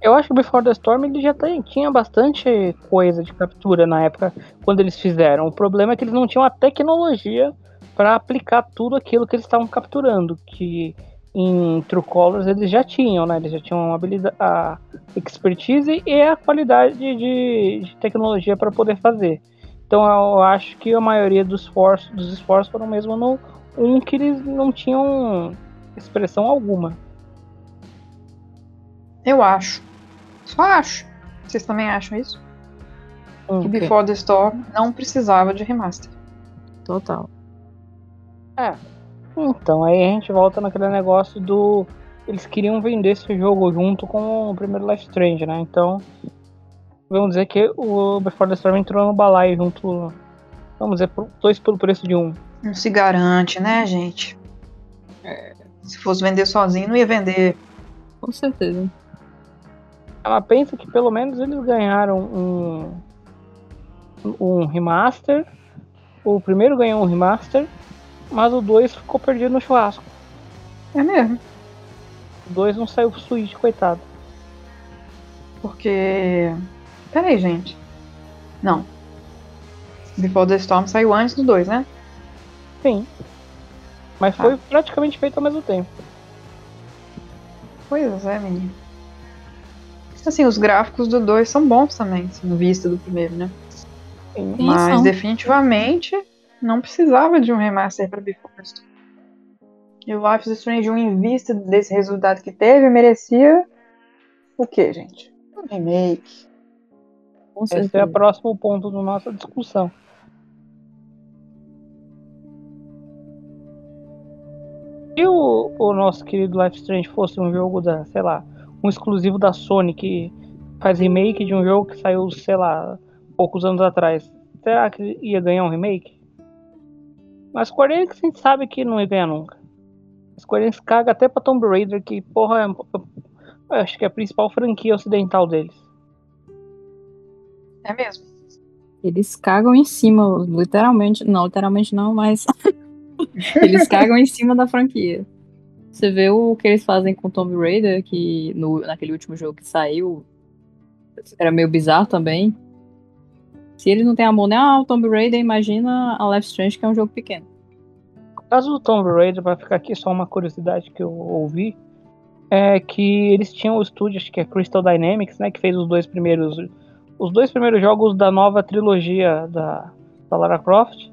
Eu acho que o Before the Storm ele já tem- tinha bastante coisa de captura na época quando eles fizeram. O problema é que eles não tinham a tecnologia para aplicar tudo aquilo que eles estavam capturando, que em True Colors eles já tinham, né? Eles já tinham a, habilidade, a expertise e a qualidade de, de tecnologia para poder fazer. Então eu acho que a maioria dos esforços, dos esforços foram mesmo no um que eles não tinham expressão alguma. Eu acho. Só acho. Vocês também acham isso? Hum, Que Before the Storm não precisava de remaster. Total. Então, aí a gente volta naquele negócio do. Eles queriam vender esse jogo junto com o primeiro Life Strange, né? Então, vamos dizer que o Before the Storm entrou no balaio junto. Vamos dizer, por- dois pelo preço de um. Não se garante, né, gente? Se fosse vender sozinho, não ia vender. Com certeza. Ela pensa que pelo menos eles ganharam um. Um remaster. O primeiro ganhou um remaster, mas o 2 ficou perdido no churrasco. É mesmo. O 2 não saiu pro Switch, coitado. Porque. Peraí, gente. Não. Before the Storm saiu antes do 2, né? Sim. Mas foi praticamente feito ao mesmo tempo. Pois é, menino. Assim, os gráficos do 2 são bons também, sendo vista do primeiro, né? Sim. Mas são. definitivamente não precisava de um remaster para Before the Storm. E o Life is Strange 1, em vista desse resultado que teve, merecia o quê, gente? Um remake. Com Esse é o certeza. próximo ponto da nossa discussão. Se o, o nosso querido Life Strange fosse um jogo da, sei lá, um exclusivo da Sony que faz remake de um jogo que saiu, sei lá, poucos anos atrás, será que ia ganhar um remake? Mas Square Enix a gente sabe que não ia ganhar nunca. Square Enix caga até pra Tomb Raider, que porra, é, acho que é a principal franquia ocidental deles. É mesmo. Eles cagam em cima, literalmente. Não, literalmente não, mas. eles cagam em cima da franquia. Você vê o que eles fazem com Tomb Raider, que no, naquele último jogo que saiu era meio bizarro também. Se eles não têm amor nem ao Tomb Raider, imagina a Life Strange, que é um jogo pequeno. No caso do Tomb Raider, vai ficar aqui só uma curiosidade que eu ouvi, é que eles tinham o estúdio, acho que é Crystal Dynamics, né, que fez os dois primeiros os dois primeiros jogos da nova trilogia da, da Lara Croft.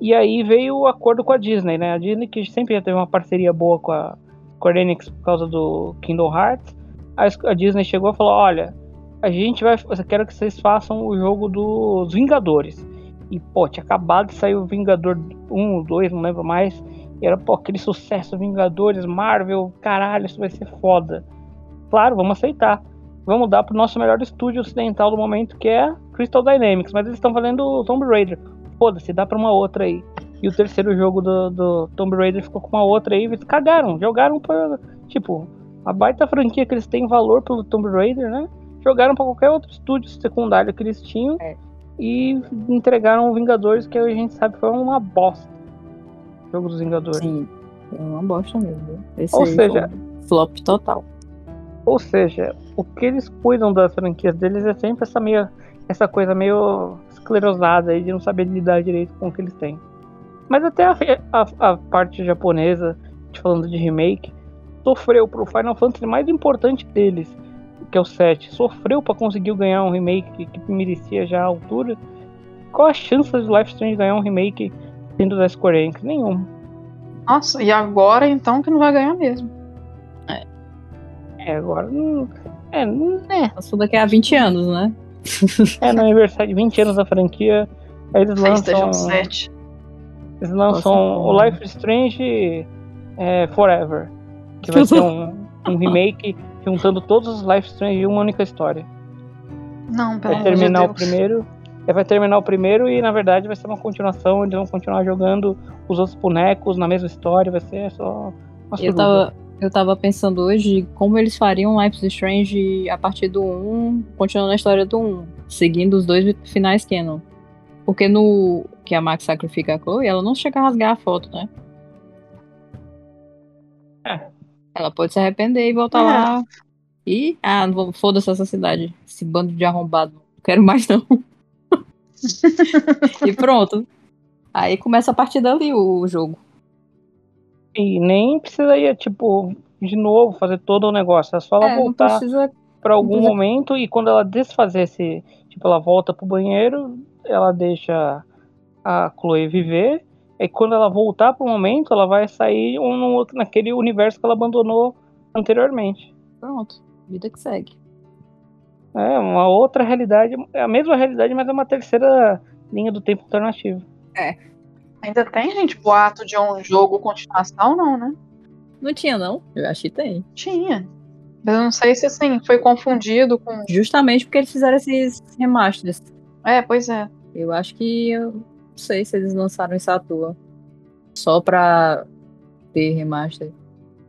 E aí veio o acordo com a Disney, né? A Disney que sempre já teve uma parceria boa com a Square Enix por causa do Kingdom Hearts. A, a Disney chegou e falou: "Olha, a gente vai, eu quero que vocês façam o jogo dos Vingadores. E, pô, tinha acabado de sair o Vingador 1, 2, não lembro mais. E era, pô, aquele sucesso, Vingadores, Marvel, caralho, isso vai ser foda. Claro, vamos aceitar. Vamos dar pro nosso melhor estúdio ocidental do momento, que é Crystal Dynamics. Mas eles estão fazendo Tomb Raider. Foda-se, dá pra uma outra aí. E o terceiro jogo do, do Tomb Raider ficou com uma outra aí. Eles cagaram, jogaram pra. Tipo, a baita franquia que eles têm valor pelo Tomb Raider, né? Jogaram pra qualquer outro estúdio secundário que eles tinham. É. E entregaram o Vingadores, que a gente sabe foi uma bosta. O jogo dos Vingadores. Sim, é uma bosta mesmo. Esse Ou seja- um flop total. Ou seja, o que eles cuidam das franquias deles é sempre essa meio, essa coisa meio esclerosada aí de não saber lidar direito com o que eles têm. Mas até a, a- a parte japonesa, falando de remake, sofreu pro Final Fantasy mais importante deles, que é o 7, sofreu para conseguir ganhar um remake que, merecia já a altura. Qual a chance de Life Strange ganhar um remake sendo da Square Enix? Nenhum. Nossa, e agora então que não vai ganhar mesmo. É, agora. Não, é, não é. Só daqui a 20 anos, né? É no aniversário de 20 anos da franquia. Aí eles PlayStation lançam, 7. eles lançam Nossa, o Life is Strange é, Forever. Que vai ser um, um remake juntando todos os Life is Strange em uma única história. Não, pelo Vai de terminar o primeiro. é, Vai terminar o primeiro e na verdade vai ser uma continuação. Eles vão continuar jogando os outros bonecos na mesma história. Vai ser só uma Eu tava, eu tava pensando hoje como eles fariam Life is Strange a partir do 1, continuando a história do 1, seguindo os dois finais canon. Porque no que a Max sacrifica a Chloe, ela não chega a rasgar a foto, né? É. Ela pode se arrepender e voltar É. lá. E, ah, foda-se essa cidade. Esse bando de arrombado. Não quero mais, não. e pronto. Aí começa a partir dali o jogo. E nem precisaria, tipo, de novo fazer todo o negócio. É só ela É, voltar. precisa pra algum precisa- momento e quando ela desfazer esse, tipo, ela volta pro banheiro, ela deixa a Chloe viver, e quando ela voltar pro momento, ela vai sair um no outro naquele universo que ela abandonou anteriormente. Pronto. Vida que segue. É uma outra realidade, é a mesma realidade, mas é uma terceira linha do tempo alternativo. Ainda tem, gente, boato de um jogo continuação, não, né? Não tinha, não? Eu acho que tem. Tinha. Eu não sei se assim, foi confundido com. Justamente porque eles fizeram esses remasters. É, pois é. Eu acho que. Eu não sei se eles lançaram isso à toa. Só pra ter remaster.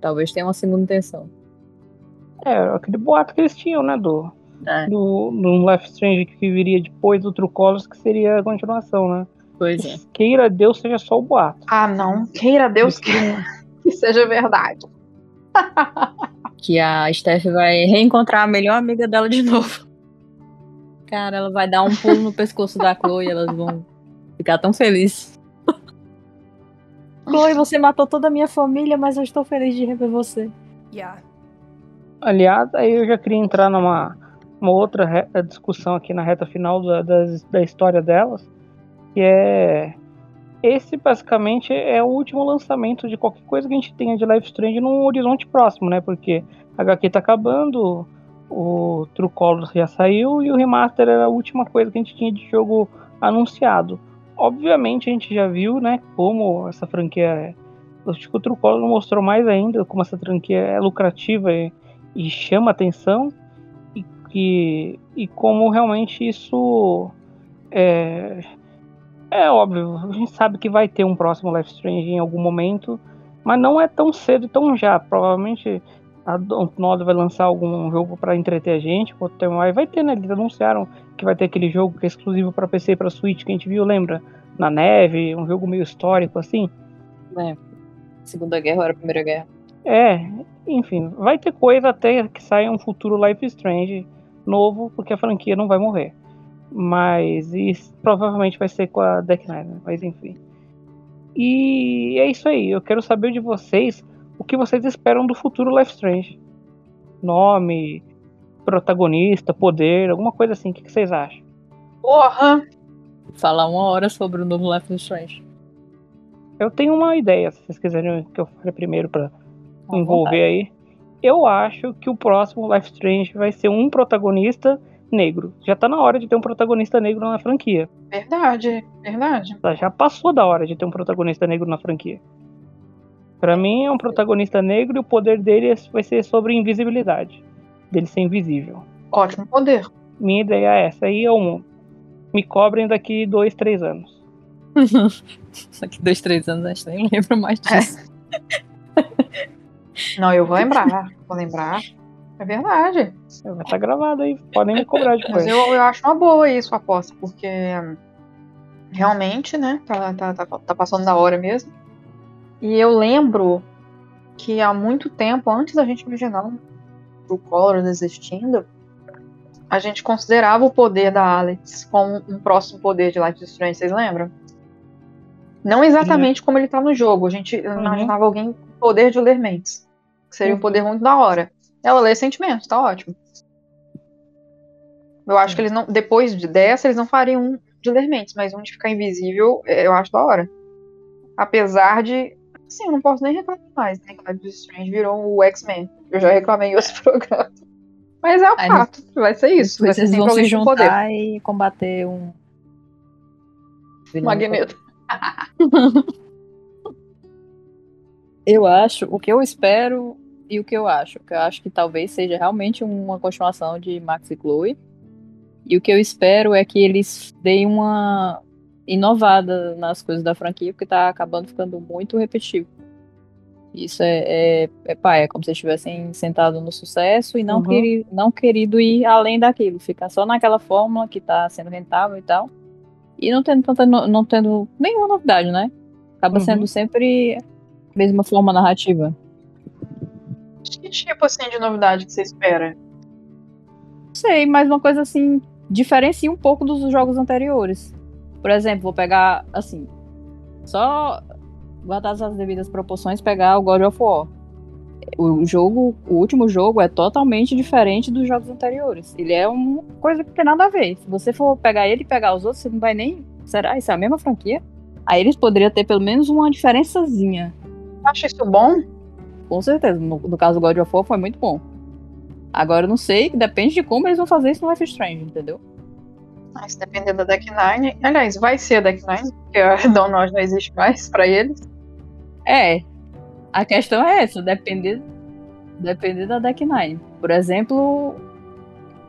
Talvez tenha uma segunda intenção. É, aquele boato que eles tinham, né, do, É. do, do Life Strange que viria depois do True Colors, que seria a continuação, né? Pois é. Queira Deus seja só o boato. Ah, não. Queira Deus que, que seja verdade. Que a Steph vai reencontrar a melhor amiga dela de novo. Cara, ela vai dar um pulo no pescoço da Chloe e elas vão ficar tão felizes. Chloe, você matou toda a minha família, mas eu estou feliz de rever você. Yeah. Aliás, aí eu já queria entrar numa uma outra re- discussão aqui na reta final da, das- da história delas, que é esse basicamente é o último lançamento de qualquer coisa que a gente tenha de Life Strange num horizonte próximo, né? Porque a HQ tá acabando, o True Colors já saiu e o remaster era a última coisa que a gente tinha de jogo anunciado. Obviamente a gente já viu, né, como essa franquia é. Acho que o True Colors mostrou mais ainda como essa franquia é lucrativa e, e chama atenção e, que, e como realmente isso é, é óbvio. A gente sabe que vai ter um próximo Life Strange em algum momento, mas não é tão cedo e tão já. Provavelmente a Dontnod vai lançar algum jogo para entreter a gente, ter mais. vai ter, né? Eles anunciaram que vai ter aquele jogo que é exclusivo para PC e para Switch que a gente viu, lembra? Na neve, um jogo meio histórico assim. É. Segunda Guerra ou era a Primeira Guerra? É, enfim, vai ter coisa até que saia um futuro Life Strange novo, porque a franquia não vai morrer. Mas isso provavelmente vai ser com a Deck Nine, né? mas enfim. E é isso aí, eu quero saber de vocês o que vocês esperam do futuro Life Strange. Nome, protagonista, poder, alguma coisa assim, o que vocês acham? Porra! Falar uma hora sobre o novo Life Strange. Eu tenho uma ideia, se vocês quiserem que eu fale primeiro pra À envolver vontade. aí. Eu acho que o próximo Life Strange vai ser um protagonista negro. Já tá na hora de ter um protagonista negro na franquia. Verdade, verdade. Já passou da hora de ter um protagonista negro na franquia. Pra mim é um protagonista negro e o poder dele vai ser sobre invisibilidade. Dele ser invisível. Ótimo poder. Minha ideia é essa. Aí é mundo. Me cobrem daqui dois, três anos. Daqui dois, três anos a gente nem lembra mais disso. Não, eu vou lembrar. Vou lembrar. É verdade. Vai estar gravado aí. Podem me cobrar Mas depois. eu, eu acho uma boa isso, aposta, porque realmente, né, tá, tá, tá, tá passando da hora mesmo. E eu lembro que há muito tempo, antes da gente imaginar o Color desistindo, a gente considerava o poder da Alex como um próximo poder de Life is Strange, vocês lembram? Não exatamente como ele tá no jogo, a gente imaginava alguém com poder de ler mentes. Que seria um Uhum. poder muito da hora. Ela lê sentimentos, tá ótimo. Eu acho que eles não. Depois de dessa, eles não fariam um de ler mentes, mas um de ficar invisível, é, eu acho da hora. Apesar de. Sim, eu não posso nem reclamar mais, né? Que Strange virou o X-Men. Eu já reclamei em outros programas. Mas é o no- fato. Vai ser isso. Vai ser eles vão se com poder. juntar e combater um. Magneto. Eu acho, o que eu espero e o que eu acho. Que eu acho que talvez seja realmente uma continuação de Max e Chloe. E o que eu espero é que eles deem uma inovada nas coisas da franquia, porque tá acabando ficando muito repetitivo. Isso é, é, é pá, é como se eles estivessem sentado no sucesso e não, Uhum. queri, não querido ir além daquilo, ficar só naquela fórmula que tá sendo rentável e tal. E não tendo, tanta não tendo nenhuma novidade, né? Acaba Uhum. sendo sempre a mesma forma narrativa. Que tipo assim de novidade que você espera? Não sei, mas uma coisa assim, diferencia um pouco dos jogos anteriores. Por exemplo, vou pegar, assim, só guardadas as devidas proporções, pegar o God of War. O jogo, o último jogo é totalmente diferente dos jogos anteriores. Ele é uma coisa que tem nada a ver. Se você for pegar ele e pegar os outros, você não vai nem. Será? Isso é a mesma franquia? Aí eles poderiam ter pelo menos uma diferençazinha. Acha isso bom? Com certeza. No, no caso do God of War foi muito bom. Agora eu não sei, depende de como eles vão fazer isso no Life Strange, entendeu? Ah, se depender da Deck Nine. Aliás, vai ser a Deck Nine, porque a Donald não existe mais pra eles. É. A questão é essa, depender, depender da Deck Nine. Por exemplo,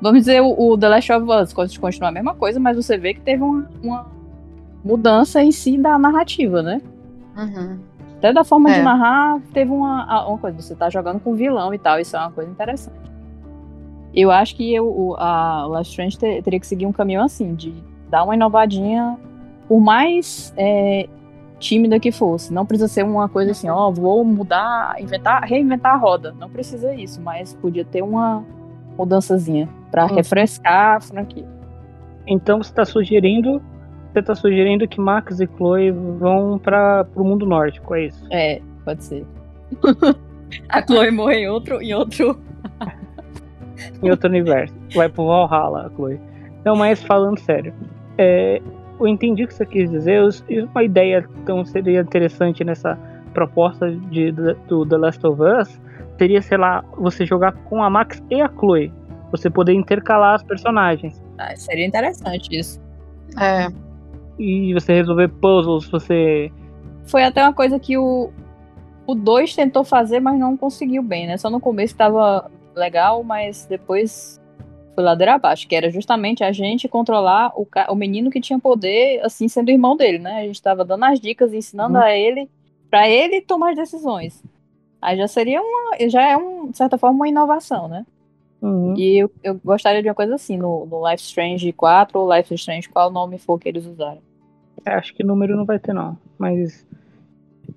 vamos dizer o, o The Last of Us, pode continuar a mesma coisa, mas você vê que teve uma, uma mudança em si da narrativa, né? Uhum. Até da forma de É. narrar, teve uma, uma coisa, você tá jogando com vilão e tal, isso é uma coisa interessante. Eu acho que eu, o, a Last Strange te- teria que seguir um caminho assim, de dar uma inovadinha, por mais é, tímida que fosse. Não precisa ser uma coisa assim, ó, vou mudar, inventar, reinventar a roda. Não precisa isso, mas podia ter uma mudançazinha pra Uhum. refrescar a franquia. Então você tá sugerindo. Você tá sugerindo que Max e Chloe vão para o mundo nórdico, é isso? É, pode ser. a Chloe morre em outro, em outro Em outro universo. Vai pro Valhalla, a Chloe. Não, mas falando sério. é, eu entendi o que você quis dizer. eu- Uma ideia então seria interessante nessa proposta de, do The Last of Us seria, sei lá, você jogar com a Max e a Chloe. Você poder intercalar as personagens. Ah, seria interessante isso. É, E você resolver puzzles, você. Foi até uma coisa que o o 2 tentou fazer, mas não conseguiu bem, né? Só no começo tava legal, mas depois foi ladeira abaixo, que era justamente a gente controlar o, ca- o menino que tinha poder, assim, sendo irmão dele, né? A gente tava dando as dicas, ensinando Uhum. a ele, pra ele tomar as decisões. Aí já seria uma, já é um, de certa forma uma inovação, né? Uhum. E eu, eu gostaria de uma coisa assim, no, no Life Strange 4 ou Life Strange, qual nome for que eles usarem. É, acho que número não vai ter, não. Mas.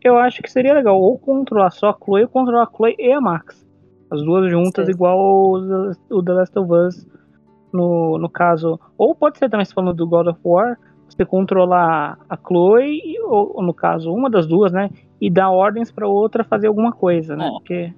Eu acho que seria legal ou controlar só a Chloe ou controlar a Chloe e a Max. As duas juntas, Sim. igual o, o The Last of Us. No, no caso. Ou pode ser também, se falando do God of War, você controlar a Chloe, ou, no caso, uma das duas, né? E dar ordens pra outra fazer alguma coisa, né? É. Porque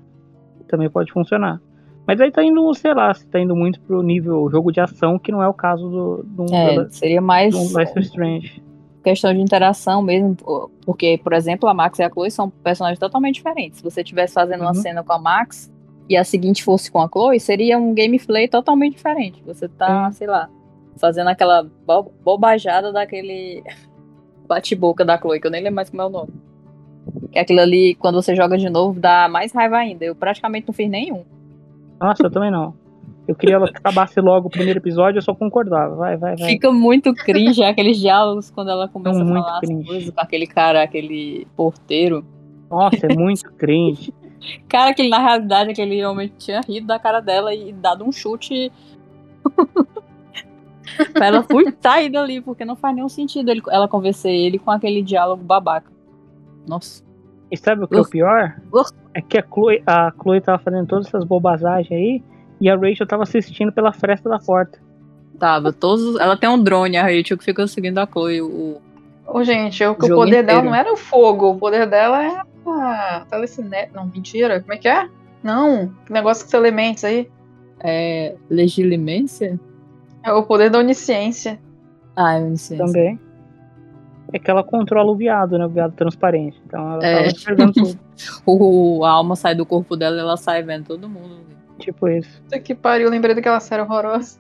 também pode funcionar. Mas aí tá indo, sei lá, se tá indo muito pro nível jogo de ação, que não é o caso do, do, É, seria mais do Life Strange. Questão de interação mesmo, po- porque, por exemplo, a Max e a Chloe são personagens totalmente diferentes. Se você estivesse fazendo uma Uhum. cena com a Max, e a seguinte fosse com a Chloe, seria um gameplay totalmente diferente. Você tá, Sim. sei lá, fazendo aquela bo- bobajada daquele bate-boca da Chloe, que eu nem lembro mais como é o nome. Que aquilo ali, quando você joga de novo, dá mais raiva ainda. Eu praticamente não fiz nenhum. Nossa, eu também não. Eu queria ela que acabasse logo o primeiro episódio, eu só concordava. Vai, vai, vai. Fica muito cringe aqueles diálogos quando ela começa São a falar cringe. as coisas com aquele cara, aquele porteiro. Nossa, é muito cringe. Cara, que na realidade aquele homem tinha rido da cara dela e dado um chute. pra ela fui sair dali, porque não faz nenhum sentido ele- ela convencer ele com aquele diálogo babaca. Nossa. E sabe o que é o Uf. pior? Uf. É que a Chloe, a Chloe tava fazendo todas essas bobagens aí e a Rachel tava assistindo pela fresta da porta. Tava, todos. Ela tem um drone, a Rachel, que fica seguindo a Chloe. O... Ô, gente, o, o poder dela inteiro. não era o fogo, o poder dela é a telecine... Não, mentira. Como é que é? Não, que negócio com os elementos aí. É. Legilimência? É o poder da onisciência. Ah, não sei. Também. É que ela controla o viado, né? O viado transparente. Então ela É. tava enxergando tudo. O, a alma sai do corpo dela e ela sai vendo todo mundo. Tipo isso. Puta que pariu, eu lembrei daquela série horrorosa.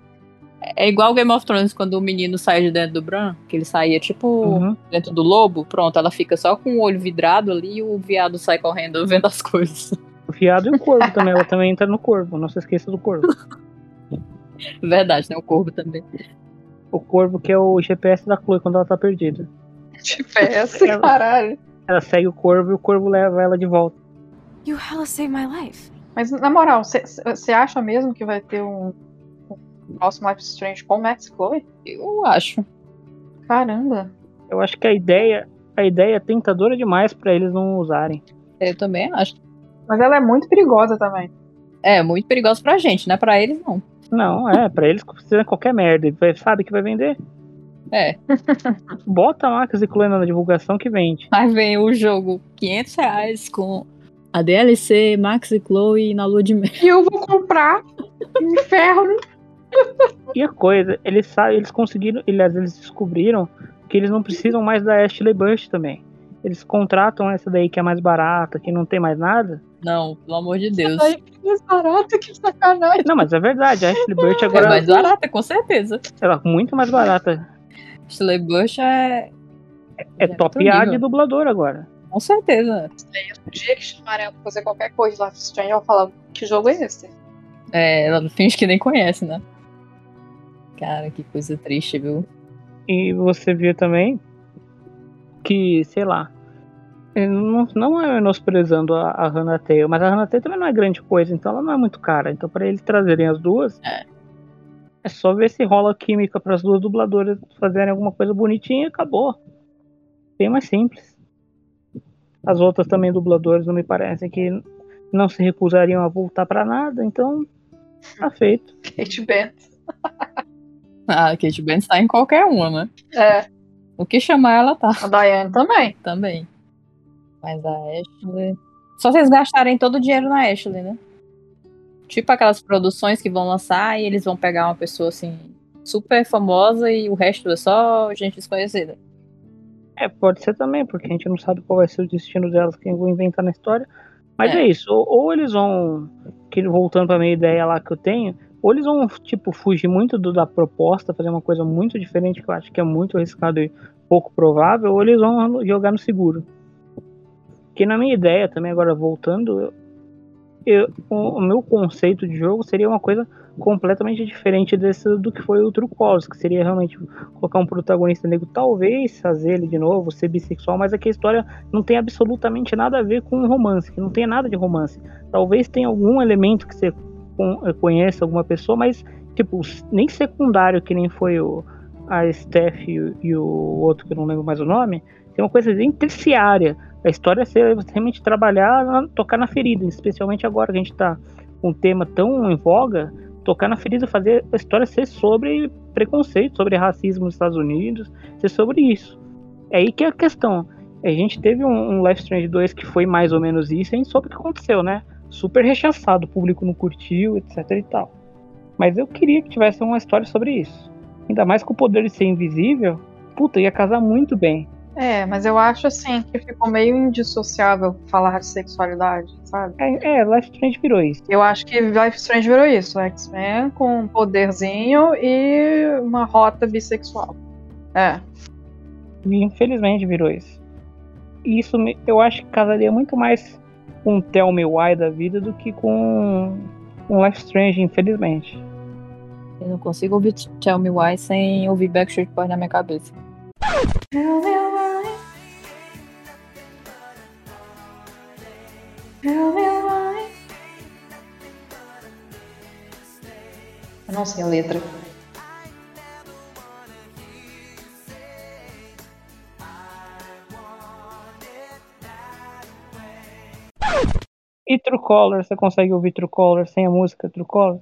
É igual Game of Thrones, quando o menino sai de dentro do Bran, que ele saía tipo Uhum. dentro do lobo, pronto, ela fica só com o olho vidrado ali e o viado sai correndo vendo as coisas. O viado e o corvo também. Ela também entra no corvo. Não se esqueça do corvo. Verdade, né? O corvo também. O corvo que é o GPS da Chloe quando ela tá perdida. GPS, Ela- caralho. Ela segue o corvo e o corvo leva ela de volta. You hella saved my life. Mas, na moral, você acha mesmo que vai ter um, um próximo Life is Strange com Max Chloe? Eu acho. Caramba. Eu acho que a ideia, a ideia é tentadora demais pra eles não usarem. Eu também acho. Mas ela é muito perigosa também. É, muito perigoso pra gente, né? Pra eles, não. Não, é, pra eles precisa qualquer merda. Vai- Sabe que vai vender? É. Bota Max e Chloe na divulgação que vende. Aí vem o jogo 500 reais com a DLC, Max e Chloe na lua de mel. E eu vou comprar inferno. E a coisa, eles sabem, eles conseguiram, aliás, eles descobriram que eles não precisam mais da Ashley Bush também. Eles contratam essa daí que é mais barata, que não tem mais nada. Não, pelo amor de Deus. Ai, que mais barato, que sacanagem. Não, mas é verdade, a Ashley Bush É agora mais barata, com certeza. ela é muito mais barata. Slay Bush é. É É top A de dublador agora. Com certeza. O dia que chamarem ela pra fazer qualquer coisa is Strange, eu vou falar, que jogo é esse? É, ela finge que nem conhece, né? Cara, que coisa triste, viu? E você vê também que, sei lá, não, não é menosprezando a, a Hannah Taylor, mas a Hannah Taylor também não é grande coisa, então ela não é muito cara. Então, para eles trazerem as duas, É. é só ver se rola química para as duas dubladoras fazerem alguma coisa bonitinha e acabou. Bem mais simples. As outras também dubladoras não me parecem que não se recusariam a voltar para nada, então tá feito. Kate Bennett. Ah, a Kate Bennett tá em qualquer uma, né? É, O que chamar ela tá a Diane também. também. Mas a Ashley. Só vocês gastarem todo o dinheiro na Ashley, né? Tipo aquelas produções que vão lançar e eles vão pegar uma pessoa assim, super famosa e o resto é só gente desconhecida. É, pode ser também, porque a gente não sabe qual vai ser o destino delas, quem vão inventar na história. Mas é, É. isso, ou, ou eles vão, que voltando pra minha ideia lá que eu tenho, ou eles vão, tipo, fugir muito do- da proposta, fazer uma coisa muito diferente, que eu acho que é muito arriscado e pouco provável, ou eles vão jogar no seguro. Que na minha ideia também, agora voltando, eu- o, meu conceito de jogo seria uma coisa completamente diferente desse do que foi o True Colors, que seria realmente colocar um protagonista negro, talvez fazer ele de novo, ser bissexual, mas aqui a história não tem absolutamente nada a ver com romance, que não tem nada de romance. Talvez tenha algum elemento que você eh, conheça alguma pessoa, mas tipo, nem secundário que nem foi o a Steph e, e o outro que eu não lembro mais o nome, tem uma coisa bem terciária. A história é ser realmente trabalhar, tocar na ferida, especialmente agora que a gente tá com um tema tão em voga, tocar na ferida, fazer a história ser sobre preconceito, sobre racismo nos Estados Unidos, ser sobre isso. É aí que é a questão. A gente teve um, um Life Strange 2 que foi mais ou menos isso, a gente soube o que aconteceu, né? Super rechaçado, o público não curtiu, etc e tal. Mas eu queria que tivesse uma história sobre isso. Ainda mais com o poder de ser invisível, puta, ia casar muito bem. É, mas eu acho assim que ficou meio indissociável falar de sexualidade, sabe? É, é Life Strange virou isso. Eu acho que Life Strange virou isso. X-Men com um poderzinho e uma rota bissexual. É. E infelizmente virou isso. E isso me- eu acho que casaria muito mais com Tell Me Why da vida do que com um Life Strange, infelizmente. Eu não consigo ouvir Tell Me Why sem ouvir Backstreet Boys na minha cabeça. Eu não sei a letra. E True Color, você consegue ouvir True Color sem a música True Color?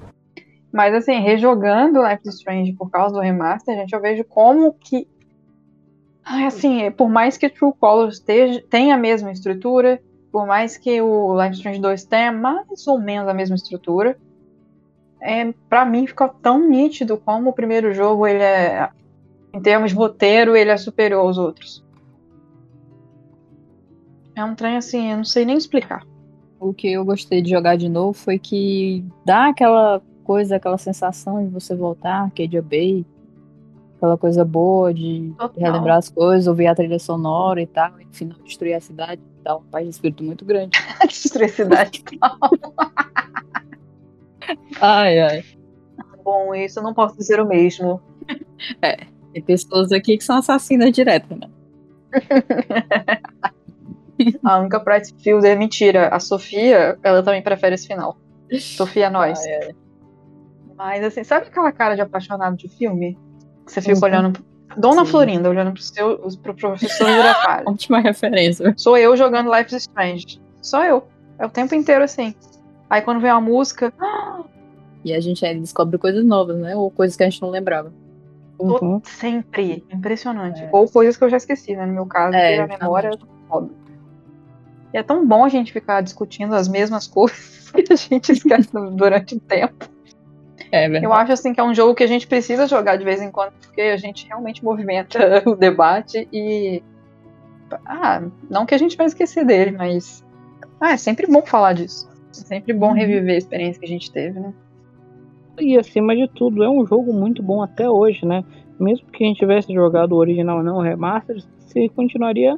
Mas assim, rejogando Life is Strange por causa do remaster, gente, eu vejo como que. Assim, por mais que True Colors tenha a mesma estrutura, por mais que o Life is Strange 2 tenha mais ou menos a mesma estrutura, é, para mim ficou tão nítido como o primeiro jogo, ele é. Em termos de roteiro, ele é superior aos outros. É um trem assim, eu não sei nem explicar. O que eu gostei de jogar de novo foi que dá aquela coisa, aquela sensação de você voltar, Arcadia Bay, aquela coisa boa de Total. relembrar as coisas, ouvir a trilha sonora e tal, e no final destruir a cidade, dá um paz de espírito muito grande. Destruir a cidade. Ai, ai. Bom, isso eu não posso dizer o mesmo. Tem pessoas aqui que são assassinas direto, né? A única Price Field é mentira. A Sofia, ela também prefere esse final. Sofia nós. Mas assim, sabe aquela cara de apaixonado de filme? Que você fica Uhum. olhando. Dona Sim. Florinda, olhando pro, seu, pro professor Girafales. Ótima referência. Sou eu jogando Life is Strange. Só eu. É o tempo inteiro assim. Aí quando vem uma música. E a gente descobre coisas novas, né? Ou coisas que a gente não lembrava. Uhum. sempre. Impressionante. É. Ou coisas que eu já esqueci, né? No meu caso, É, a memória é foda. E é tão bom a gente ficar discutindo as mesmas coisas que a gente esquece durante o tempo. É verdade. Eu acho assim que é um jogo que a gente precisa jogar de vez em quando, porque a gente realmente movimenta o debate e. Ah, não que a gente vai esquecer dele, mas. Ah, é sempre bom falar disso. É sempre bom Uhum. reviver a experiência que a gente teve, né? E acima de tudo, é um jogo muito bom até hoje, né? Mesmo que a gente tivesse jogado o original não o remaster, você continuaria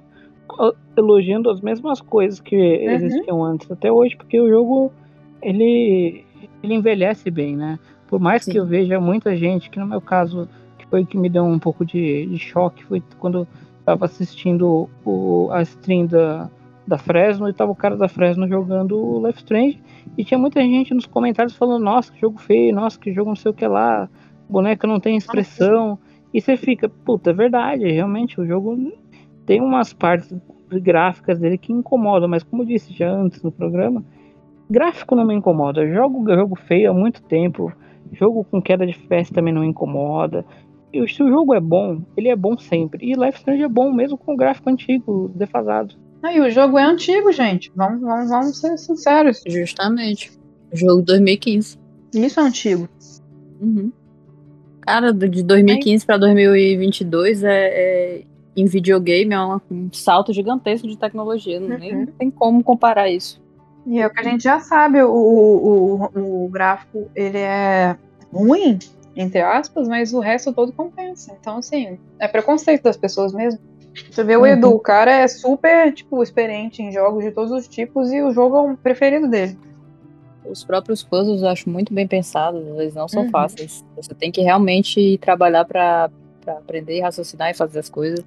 elogiando as mesmas coisas que existiam antes até hoje, porque o jogo ele, ele envelhece bem, né? Por mais que Sim. eu veja muita gente, que no meu caso, que foi que me deu um pouco de, de choque, foi quando eu tava assistindo o, a stream da, da Fresno e tava o cara da Fresno jogando o Life Strange e tinha muita gente nos comentários falando, nossa, que jogo feio, nossa, que jogo não sei o que lá, boneca não tem expressão. E você fica, puta, é verdade, realmente o jogo tem umas partes gráficas dele que incomodam, mas como eu disse já antes no programa, gráfico não me incomoda. Eu jogo jogo feio há muito tempo, jogo com queda de FPS também não incomoda. E se o jogo é bom, ele é bom sempre. E Life Strange é bom mesmo com o gráfico antigo, defasado. E o jogo é antigo, gente. Vamos, vamos, vamos ser sinceros. Justamente. Jogo de 2015. Isso é antigo. Uhum. Cara, de 2015 pra 2022 é, é- em videogame é um salto gigantesco de tecnologia. Uhum. não tem como comparar isso. E é o que a gente já sabe, o, o, o, gráfico, ele é ruim, entre aspas, mas o resto todo compensa. Então, assim, é preconceito das pessoas mesmo. Você vê o Uhum. Edu, o cara é super, tipo, experiente em jogos de todos os tipos e o jogo é o preferido dele. Os próprios puzzles eu acho muito bem pensados, eles não são Uhum. fáceis. Você tem que realmente trabalhar pra aprender, raciocinar e fazer as coisas.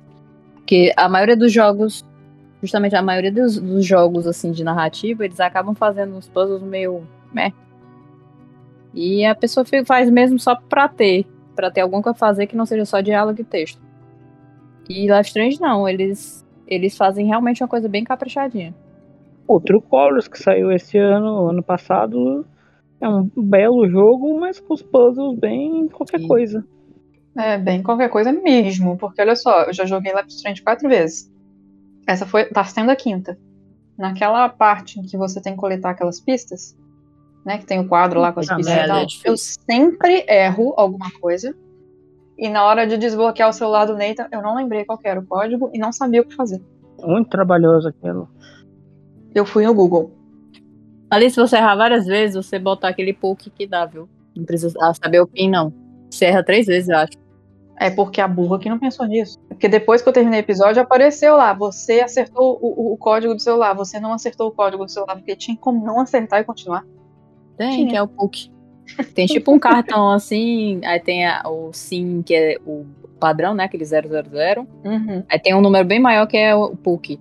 Porque a maioria dos jogos, justamente a maioria dos, dos jogos assim de narrativa, eles acabam fazendo uns puzzles meio meh. E a pessoa faz mesmo só pra ter. Pra ter alguma coisa a fazer que não seja só diálogo e texto. E Life Strange não, eles, eles fazem realmente uma coisa bem caprichadinha. O True Colors, que saiu esse ano, ano passado, é um belo jogo, mas com os puzzles bem qualquer Sim. coisa. É, bem qualquer coisa mesmo. Porque olha só, eu já joguei Life Strange quatro vezes. Essa foi. tá sendo a quinta. Naquela parte em que você tem que coletar aquelas pistas, né? Que tem o quadro lá com as Ah, pistas e tal. é eu sempre erro alguma coisa. E na hora de desbloquear o celular do Nathan, eu não lembrei qual que era o código e não sabia o que fazer. Muito trabalhoso aquilo. Eu fui no Google. Ali, se você errar várias vezes, você botar aquele poke que dá, viu? Não precisa saber o PIN, não. Você erra três vezes, eu acho. É porque a burra que não pensou nisso. Porque depois que eu terminei o episódio, apareceu lá. Você acertou o, o- código do celular. Você não acertou o código do celular. Porque tinha como não acertar e continuar. Tem, Tinha. que é o PUC. Tem tipo um cartão assim, aí tem a- o SIM, que é o padrão, né? Aquele 000. Uhum. Aí tem um número bem maior que é o PUC.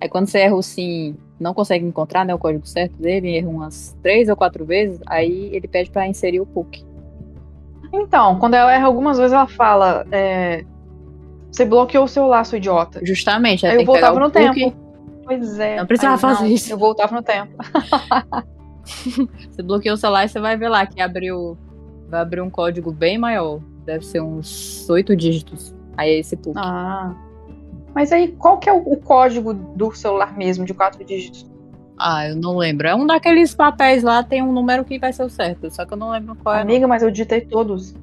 Aí quando você erra o SIM, não consegue encontrar né, o código certo dele, erra umas três ou quatro vezes, aí ele pede pra inserir o PUC. Então, quando ela erra algumas vezes, ela fala: é, Você bloqueou o celular, seu idiota. Justamente, aí eu voltava no tempo. Pois é. Não precisava Aí, fazer isso. Eu voltava no tempo. Você bloqueou o celular e você vai ver lá que abriu. Vai abrir um código bem maior. Deve ser uns oito dígitos. Aí é esse PUC. Ah. Mas aí, qual que é o, o código do celular mesmo, de quatro dígitos? Ah, eu não lembro. É um daqueles papéis lá, tem um número que vai ser o certo. Só que eu não lembro qual é. Amiga, mas eu digitei todos.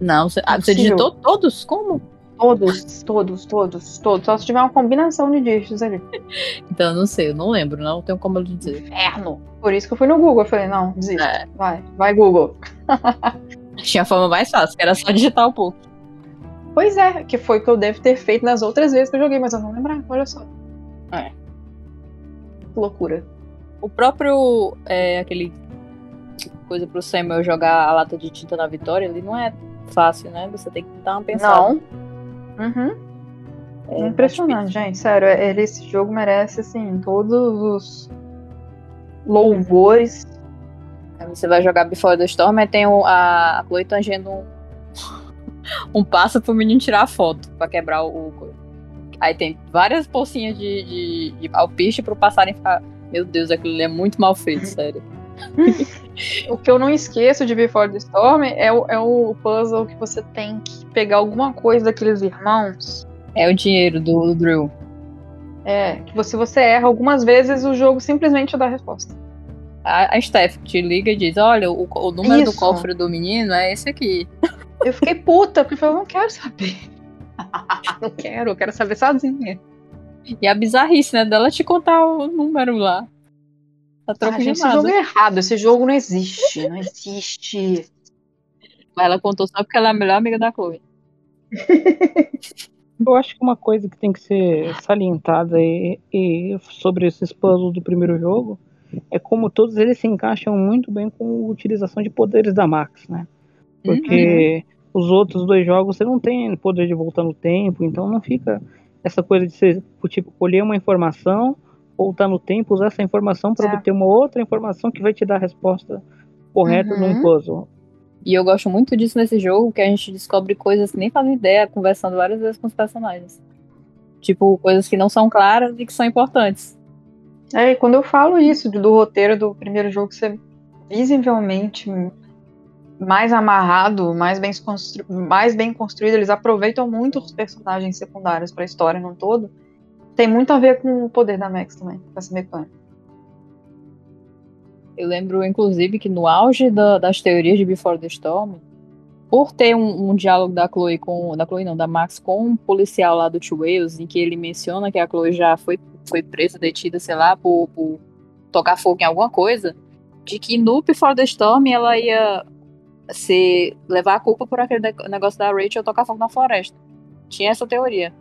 Não, você, ah, você digitou todos? Como? Todos, todos, todos, todos. Só se tiver uma combinação de dígitos ali. Então, eu não sei, eu não lembro, não tenho como eu dizer. Inferno. Por isso que eu fui no Google. Eu falei, não, desista. É. Vai, vai, Google. Tinha a forma mais fácil, que era só digitar o pouco. Pois é, que foi o que eu devo ter feito nas outras vezes que eu joguei, mas eu não lembrava, olha só. É. Loucura. O próprio, é, aquele coisa pro Samuel jogar a lata de tinta na vitória, ele não é fácil, né? Você tem que dar uma pensada. Não. Uhum. É, Impressionante, gente. Sério, é- ele, esse jogo merece, assim, todos os louvores. Aí você vai jogar Before the Storm, aí tem o- a, a Chloe tangendo um, um passo pro menino tirar a foto, pra quebrar o... o- Aí tem várias bolsinhas de, de, de alpiste pro passarinho ficar... Meu Deus, aquilo ali é muito mal feito, sério. O que eu não esqueço de Before the Storm é o, é o puzzle que você tem que pegar alguma coisa daqueles irmãos. É o dinheiro do, do Drill. É, que você, você erra algumas vezes, o jogo simplesmente dá a resposta. A, a Steph te liga e diz: Olha, o, o número do Isso. cofre do menino é esse aqui. Eu fiquei puta, porque eu falei, não quero saber. não quero, eu quero saber sozinha. E a bizarrice, né? Dela te contar o número lá. Tá Ah, de gente, esse jogo é errado, esse jogo não existe, não existe. Mas ela contou só porque ela é a melhor amiga da Chloe. Eu acho que uma coisa que tem que ser salientada e, e sobre esses puzzles do primeiro jogo é como todos eles se encaixam muito bem com a utilização de poderes da Max, né? Porque os outros dois jogos você não tem poder de voltar no tempo, então não fica essa coisa de você, tipo, colher uma informação, voltar no tempo, usar essa informação para É. obter uma outra informação que vai te dar a resposta correta um Uhum. puzzle. E eu gosto muito disso nesse jogo, que a gente descobre coisas que nem fazem ideia, conversando várias vezes com os personagens. Tipo, coisas que não são claras e que são importantes. É, e quando eu falo isso do, do roteiro do primeiro jogo ser visivelmente mais amarrado, mais bem, constru- mais bem construído, eles aproveitam muito os personagens secundários para a história no todo. Tem muito a ver com o poder da Max também, com essa mecânica. Eu lembro, inclusive, que no auge da- das teorias de Before the Storm, por ter um, um diálogo da Chloe com. Da Chloe não, da Max com um policial lá do Two Wales, em que ele menciona que a Chloe já foi, foi presa, detida, sei lá, por, por tocar fogo em alguma coisa, de que no Before the Storm ela ia ser, levar a culpa por aquele negócio da Rachel tocar fogo na floresta. Tinha essa teoria.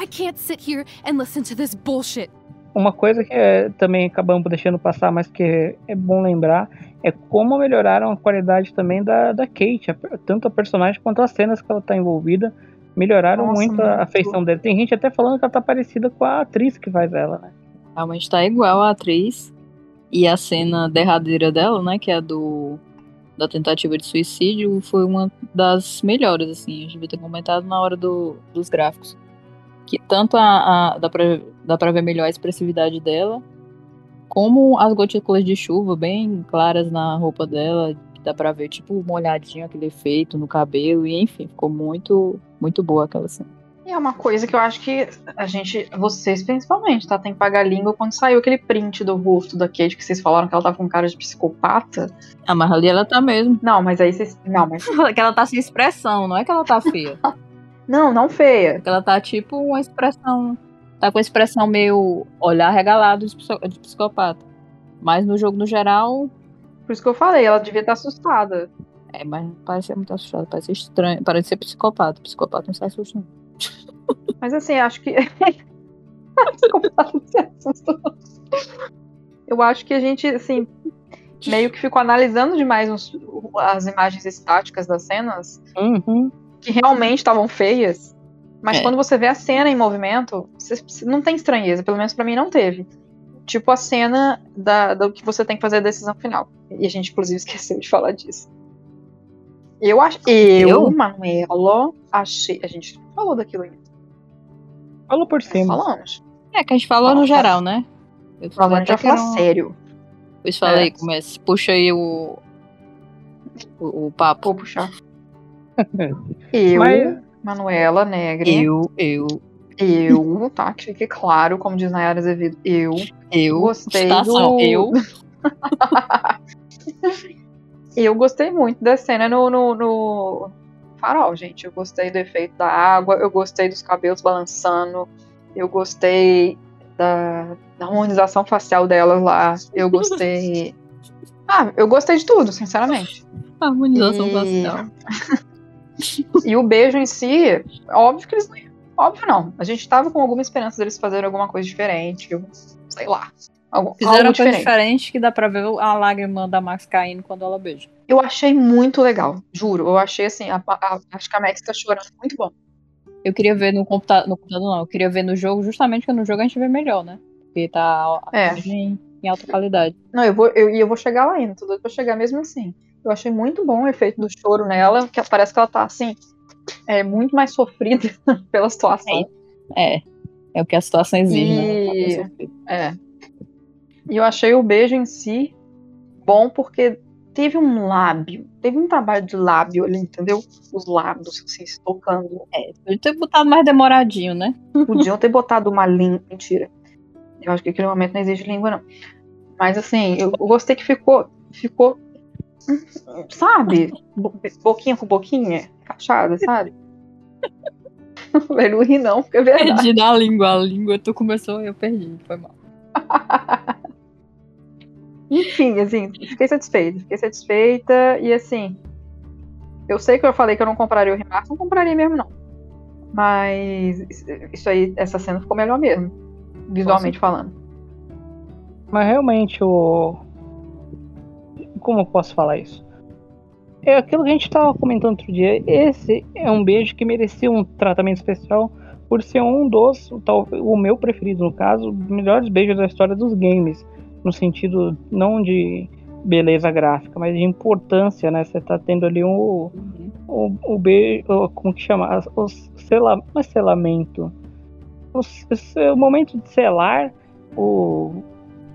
I can't sit here and listen to this bullshit. Uma coisa que é, também acabamos deixando passar, mas que é bom lembrar, é como melhoraram a qualidade também da, da Kate, a- tanto a personagem quanto as cenas que ela tá envolvida. Melhoraram Nossa, muito a, feição dela. Tem gente até falando que ela tá parecida com a atriz que faz ela, né? Realmente tá igual a atriz. E a cena derradeira dela, né? Que é a do, da tentativa de suicídio foi uma das melhores, assim. A gente devia ter comentado na hora do, dos gráficos. Que tanto a, a dá, pra, dá pra ver melhor a expressividade dela, como as gotículas de chuva bem claras na roupa dela, que dá pra ver, tipo, molhadinho aquele efeito no cabelo, e enfim, ficou muito, muito boa aquela cena. E é uma coisa que eu acho que a gente, vocês principalmente, tá? Tem que pagar a língua quando saiu aquele print do rosto da Kate que vocês falaram que ela tava com cara de psicopata. Ah, mas ali ela tá mesmo. Não, mas aí vocês. Não, mas. que ela tá sem expressão, não é que ela tá feia. não, não feia. Que ela tá tipo uma expressão. Tá com a expressão meio olhar regalado de psicopata. Mas no jogo no geral. Por isso que eu falei, ela devia estar assustada. É, mas parece ser muito assustada, parece estranho. Parece ser psicopata. Psicopata não sai assustando. Mas assim, acho que. Eu acho que a gente, assim, meio que ficou analisando demais os, as imagens estáticas das cenas, uhum. que realmente estavam feias. Mas é. quando você vê a cena em movimento, você, não tem estranheza, pelo menos para mim não teve. Tipo a cena da, do que você tem que fazer a decisão final. E a gente, inclusive, esqueceu de falar disso. Eu acho. Eu, eu? Manuela, achei. A gente falou daquilo ainda. Falou por cima. Falamos. É, que a gente falou no geral, né? Eu falei a gente falar um... sério. Pois falei, é. começa. Puxa aí o. O, o papo. Vou puxar. eu, Mas... Manuela Negre. Eu, eu. Eu, tá? Que fique claro, como diz Nayara Azevedo. Eu. Eu. Gostei Estação, do... Eu. eu gostei muito da cena no, no, no, farol, gente. Eu gostei do efeito da água, eu gostei dos cabelos balançando, eu gostei da, da harmonização facial delas lá, eu gostei. ah, eu gostei de tudo, sinceramente. Harmonização e... facial. e o beijo em si, óbvio que eles não. Óbvio não. A gente tava com alguma esperança deles fazerem alguma coisa diferente. Sei lá. Fizeram uma coisa diferente que dá pra ver a lágrima da Max caindo quando ela beija. Eu achei muito legal, juro. Eu achei assim, a, a, acho que a Max tá chorando muito bom. Eu queria ver no computador, no computador não, eu queria ver no jogo, justamente porque no jogo a gente vê melhor, né? Porque tá é. em, em, alta qualidade. Não, eu vou, eu, eu vou chegar lá ainda, tô doido pra chegar mesmo assim. Eu achei muito bom o efeito do choro nela, que parece que ela tá assim, é muito mais sofrida pela situação. É, é, é o que a situação exige, e... né? É. E eu achei o beijo em si bom porque teve um lábio, teve um trabalho de lábio ali, entendeu? Os lábios assim, se tocando. É, podia ter botado mais demoradinho, né? Podiam ter botado uma língua. Mentira. Eu acho que aquele momento não existe língua, não. Mas assim, eu gostei que ficou. Ficou. Sabe? Boquinha com boquinha, encaixada, sabe? não ri, não, porque é verdade. Perdi na língua, a língua tu começou eu perdi, foi mal. Enfim, assim, fiquei satisfeita. Fiquei satisfeita e assim. Eu sei que eu falei que eu não compraria o remaster, não compraria mesmo, não. Mas isso aí, essa cena ficou melhor mesmo. Visualmente Posso? falando. Mas realmente o. Como eu posso falar isso? É aquilo que a gente estava comentando outro dia. Esse é um beijo que merecia um tratamento especial por ser um dos, o meu preferido no caso, melhores beijos da história dos games no sentido não de beleza gráfica, mas de importância, né? Você tá tendo ali um, o, o beijo, como que chama? O sela, é selamento. O, o momento de selar o,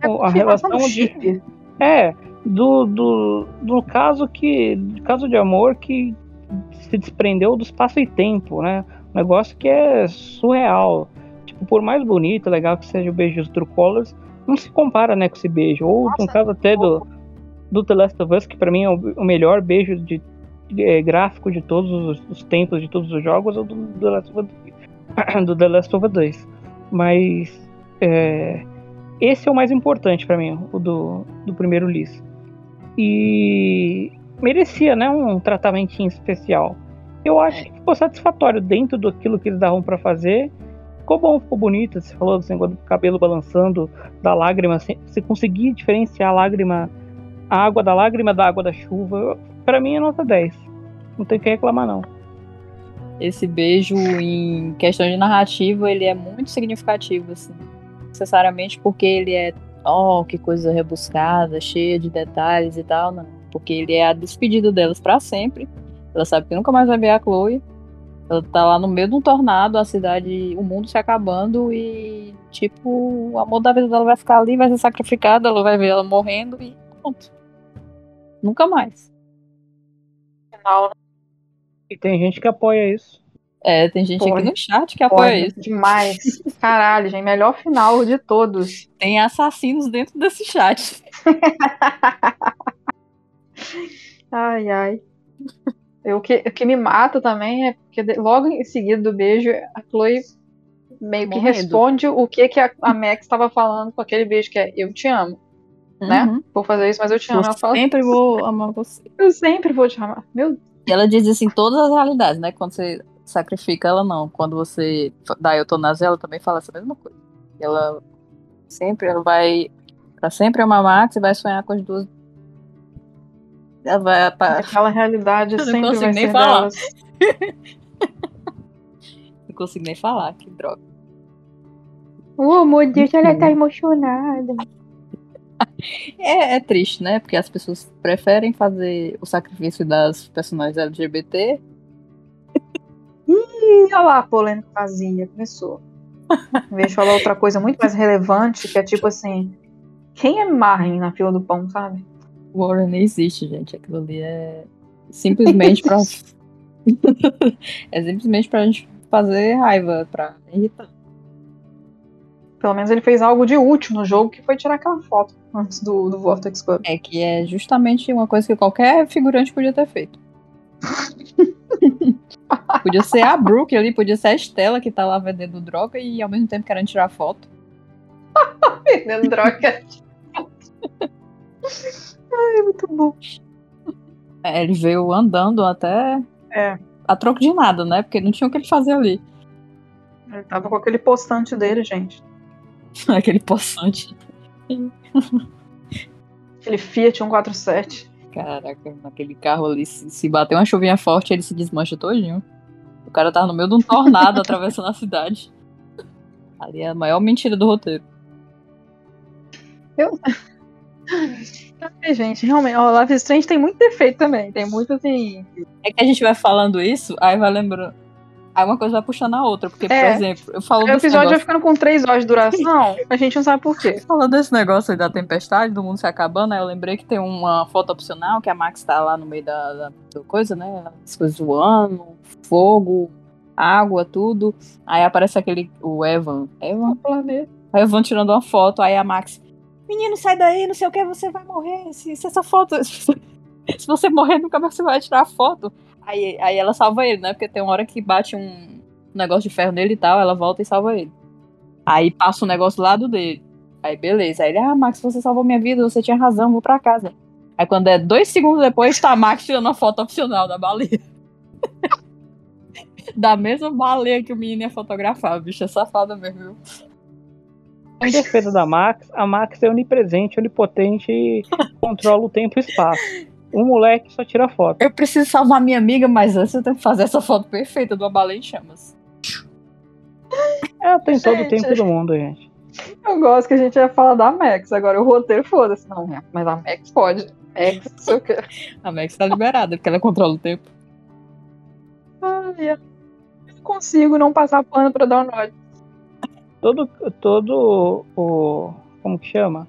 é a relação de. É, do, do, do caso que. caso de amor que se desprendeu do espaço e tempo, né? Um negócio que é surreal. Tipo, por mais bonito, legal que seja o beijo dos True Colors, não se compara, né, com esse beijo. Ou Nossa, no caso até do, do The Last of Us, que para mim é o, melhor beijo de, é, gráfico de todos os, os, tempos, de todos os jogos, ou do, do, The, Last of, do The Last of Us 2. Mas é, esse é o mais importante para mim, o do, do primeiro Liz. E merecia, né, um tratamentinho especial. Eu acho que ficou satisfatório dentro daquilo que eles davam para fazer ficou bom, ficou bonito. Você falou negócio do cabelo balançando, da lágrima. Você conseguir diferenciar a lágrima, a água da lágrima da água da chuva. Para mim é nota 10. Não tem que reclamar, não. Esse beijo, em questão de narrativa, ele é muito significativo, assim. Necessariamente porque ele é, oh, que coisa rebuscada, cheia de detalhes e tal, não. porque ele é a despedida delas pra sempre. Ela sabe que nunca mais vai ver a Chloe. Ela tá lá no meio de um tornado, a cidade, o mundo se acabando e, tipo, o amor da vida dela vai ficar ali, vai ser sacrificado, ela vai ver ela morrendo e pronto. Nunca mais. Final, E tem gente que apoia isso. É, tem gente Porra. aqui no chat que apoia isso. Demais. Caralho, gente. Melhor final de todos. Tem assassinos dentro desse chat. Ai, ai. Eu, o, que, o que me mata também é porque logo em seguida do beijo, a Chloe meio que Morrendo. responde o que, que a, a Max estava falando com aquele beijo, que é eu te amo, né? Uhum. Vou fazer isso, mas eu te amo. Eu Ela fala, sempre vou amar você. eu sempre vou te amar. Meu E ela diz assim todas as realidades, né? Quando você sacrifica ela, não. Quando você dá eutanásia, ela também fala essa mesma coisa. Ela sempre ela vai pra sempre amar Max e vai sonhar com as duas. Aquela realidade Eu não sempre consigo vai nem falar. delas. Não consigo nem falar, que droga. Oh, meu Deus, ela tá emocionada. É, é triste, né? Porque as pessoas preferem fazer o sacrifício das personagens LGBT. Ih, olha lá a polêmica vazia. Começou. Em vez de falar outra coisa muito mais relevante, que é tipo assim: quem é Marrin na fila do pão, sabe? Warren nem existe, gente. Aquilo ali é simplesmente pra. é simplesmente pra gente fazer raiva, pra irritar. Pelo menos ele fez algo de útil no jogo, que foi tirar aquela foto antes do, do Vortex Club. É que é justamente uma coisa que qualquer figurante podia ter feito. podia ser a Brooke ali, podia ser a Estela que tá lá vendendo droga e ao mesmo tempo querendo tirar foto. Vendendo droga. Ai, muito bom. É, ele veio andando até É, a troco de nada, né? Porque não tinha o que ele fazer ali. ele tava com aquele postante dele, gente. Aquele poçante. Aquele Fiat 147. Caraca, naquele carro ali, se, se bater uma chuvinha forte, ele se desmancha todinho. O cara tava no meio de um tornado atravessando a cidade. Ali é a maior mentira do roteiro. Ai, gente, realmente, ó, Life is Strange tem muito defeito também. Tem muito assim. É que a gente vai falando isso, aí vai lembrando. Aí uma coisa vai puxando a outra. Porque, por É. exemplo, eu falo O desse episódio vai negócio, ficando com 3 horas de duração, a gente não sabe por quê. falando desse negócio aí da tempestade, do mundo se acabando, aí eu lembrei que tem uma foto opcional, que a Max tá lá no meio da, da- da coisa, né? As coisas voando, fogo, água, tudo. Aí aparece aquele, o Evan. Evan? planeta. Aí o Evan tirando uma foto, aí a Max, menino, sai daí, não sei o que, você vai morrer. Se, se essa foto. Se você morrer, nunca mais você vai tirar a foto. Aí, aí ela salva ele, né? Porque tem uma hora que bate um negócio de ferro nele e tal, ela volta e salva ele. Aí passa um negócio do lado dele. Aí beleza. Aí ele, ah, Max, você salvou minha vida, você tinha razão, vou pra casa. Aí quando é dois segundos depois, tá Max tirando a foto opcional da baleia. da mesma baleia que o menino ia fotografar. Bicho, é safada mesmo, viu? Em defesa da Max, a Max é onipresente, onipotente e controla o tempo e espaço. O moleque só tira foto. Eu preciso salvar minha amiga, mas antes eu tenho que fazer essa foto perfeita de uma baleia em chamas. Ela tem todo o Gente. tempo do mundo, gente. Eu gosto que a gente ia falar da Max. Agora o roteiro, foda-se. Não, mas a Max pode. Max, não sei o quê. A Max tá liberada, porque ela controla o tempo. Ai, eu não consigo não passar pano pra Download. Todo, todo o. Como que chama?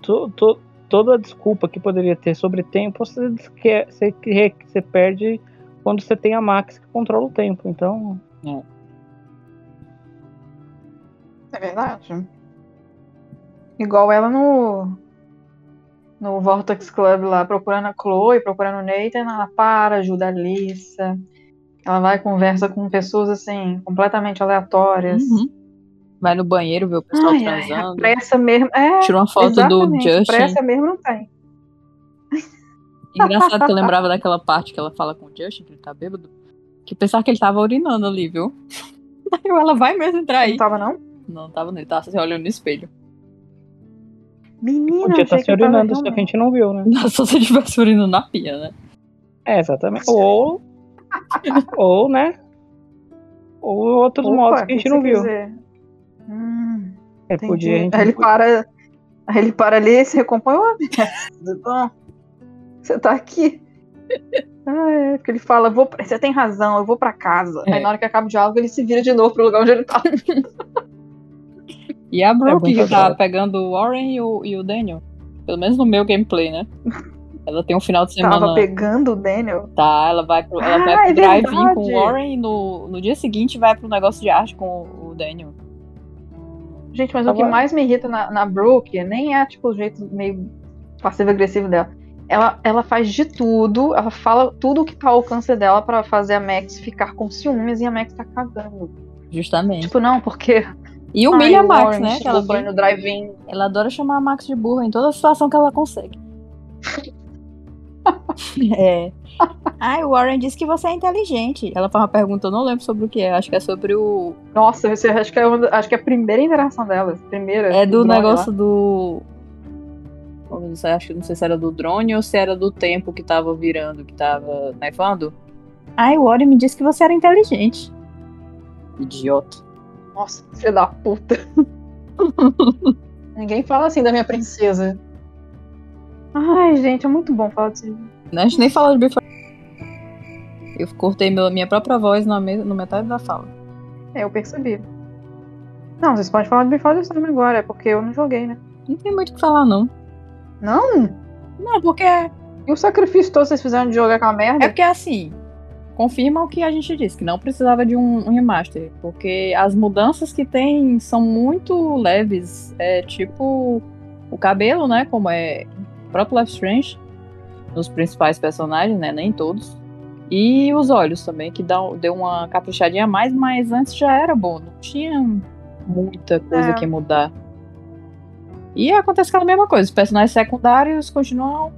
To, to- toda a desculpa que poderia ter sobre tempo, você, você, que- você perde quando você tem a Max que controla o tempo. Então, É verdade. Igual ela no. No Vortex Club lá, procurando a Chloe, procurando o Nathan, ela para, ajuda a Alissa. Ela vai e conversa com pessoas assim, completamente aleatórias. Uhum. Vai no banheiro ver o pessoal Ai, ai, a transando. pressa mesmo. É, Tira uma foto do Justin. Pressa mesmo não tem. Engraçado que eu lembrava daquela parte que ela fala com o Justin, que ele tá bêbado. Que pensava que ele tava urinando ali, viu? Aí ela vai mesmo entrar aí. Não tava, não? Não, tava não. Ele tava se olhando no espelho. Menina, podia estar achei se urinando, só que a gente não viu, né? Só se ele tivesse urinando na pia, né? É, exatamente. Ou. ou, né? Ou outros Opa, modos que a gente não viu. quiser? É, entendi. podia, a gente Aí ele para. Aí ele para ali e se recompõe. Ô, tudo bom? Você tá aqui? Ah, é, porque ele fala, vou, pra- você tem razão, eu vou pra casa. É. Aí na hora que acaba o diálogo, ele se vira de novo pro lugar onde ele tá. E a Brooke muito que tá pegando o Warren e o, e o Daniel. Pelo menos no meu gameplay, né? Ela tem um final de semana. Tava pegando o Daniel. Tá, ela vai pro, ela Ah, vai pro é drive-in com o. Warren e no, no dia seguinte vai pro negócio de arte com o, o Daniel. Gente, mas o que Agora- mais me irrita na, na Brooke nem é, tipo, o jeito meio passivo-agressivo dela. Ela, ela faz de tudo, ela fala tudo que tá ao alcance dela pra fazer a Max ficar com ciúmes e a Max tá cagando. Justamente. Tipo, não, porque. E humilha Ai, a Max, né? Que ela, ir no drive-in. ela adora chamar a Max de burra em toda situação que ela consegue. é. Ai, o Warren disse que você é inteligente. Ela faz uma pergunta, eu não lembro sobre o que é. Acho que é sobre o. Nossa, você acho que é, uma, acho que é a primeira interação delas. Primeira. É do lá. negócio do. Não sei, acho que não sei se era do drone ou se era do tempo que tava virando, que tava nevando. Ai, o Warren me disse que você era inteligente. Idiota. Nossa, filha da puta. Ninguém fala assim da minha princesa. Ai, gente, é muito bom falar disso. A gente nem fala de Before. Eu cortei meu- minha própria voz na, me- na metade da fala. É, eu percebi. Não, vocês podem falar de Before the Storm agora, é porque eu não joguei, né? Não tem muito o que falar, não. Não? Não, porque. E o sacrifício todo vocês fizeram de jogar aquela merda? É porque assim. Confirma o que a gente disse, que não precisava de um, um remaster. Porque as mudanças que tem são muito leves. É tipo o cabelo, né? Como é próprio Life Strange. Nos principais personagens, né? Nem todos. E os olhos também, que dá, deu uma caprichadinha a mais, mas antes já era bom. Não tinha muita coisa É. que mudar. E acontece aquela mesma coisa. Os personagens secundários continuam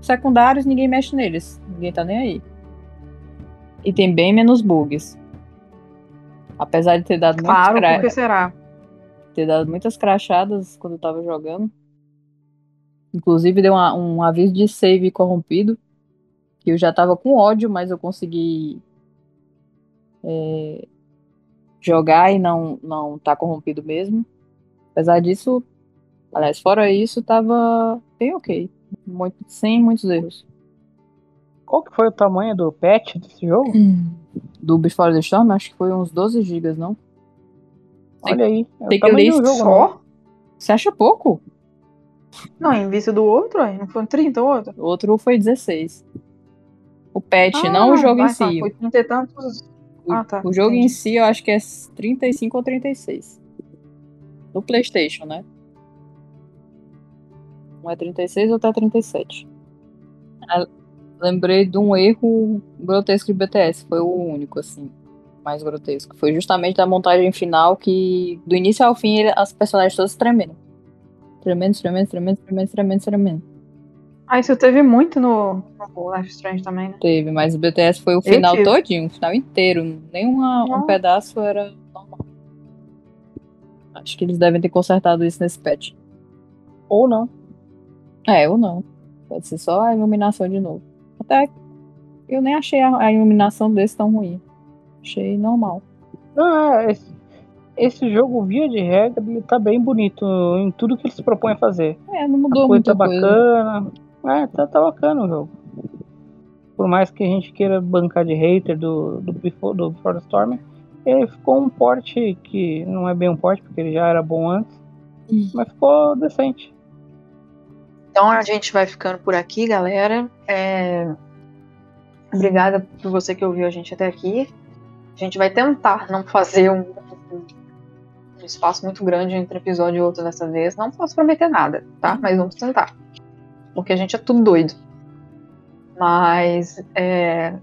secundários, ninguém mexe neles. Ninguém tá nem aí. E tem bem menos bugs. Apesar de ter dado muitas, Claro, cra- por que será? ter dado muitas crachadas quando eu tava jogando. Inclusive deu uma- um aviso de save corrompido. Que eu já tava com ódio, mas eu consegui é, jogar e não, não tá corrompido mesmo. Apesar disso, aliás, fora isso, tava bem ok. Muito, sem muitos erros. Qual que foi o tamanho do patch desse jogo? Do Before the Storm, acho que foi uns 12 GB, não? Olha aí. É Tem que ler Só? Você acha pouco? Não, em vista do outro. Não foi um 30 o outro? O outro foi 16. O patch, Ah, não o jogo em vai, tá, si. Foi 30 e tantos. O, Ah, tá, o jogo em entendi. si eu acho que é 35 ou 36. No PlayStation, né? Um é 36 ou tá 37. Ah, lembrei de um erro grotesco de BTS. Foi o único, assim, mais grotesco. Foi justamente da montagem final que, do início ao fim, as personagens todas tremendo. Tremendo, tremendo, tremendo, tremendo, tremendo, tremendo. Ah, isso teve muito no, no Life Strange também, né? Teve, mas o BTS foi o Eu final tive. todinho, o final inteiro. Nenhuma, um pedaço era normal. Acho que eles devem ter consertado isso nesse patch. Ou não. É, ou não. Pode ser só a iluminação de novo. Até eu nem achei a, a iluminação desse tão ruim. Achei normal. Não, é, esse, esse jogo, via de regra, ele tá bem bonito em tudo que ele se propõe a fazer. É, não A mudou coisa tá muita coisa. bacana. É, tá, tá bacana o jogo. Por mais que a gente queira bancar de hater do, do, Before, do Before the Storm, ele ficou um porte que não é bem um porte, porque ele já era bom antes, mas ficou decente. Então a gente vai ficando por aqui, galera. É, Obrigada por você que ouviu a gente até aqui. A gente vai tentar não fazer um, um espaço muito grande entre episódio e outro dessa vez. Não posso prometer nada, tá? Mas vamos tentar. Porque a gente é tudo doido. Mas é,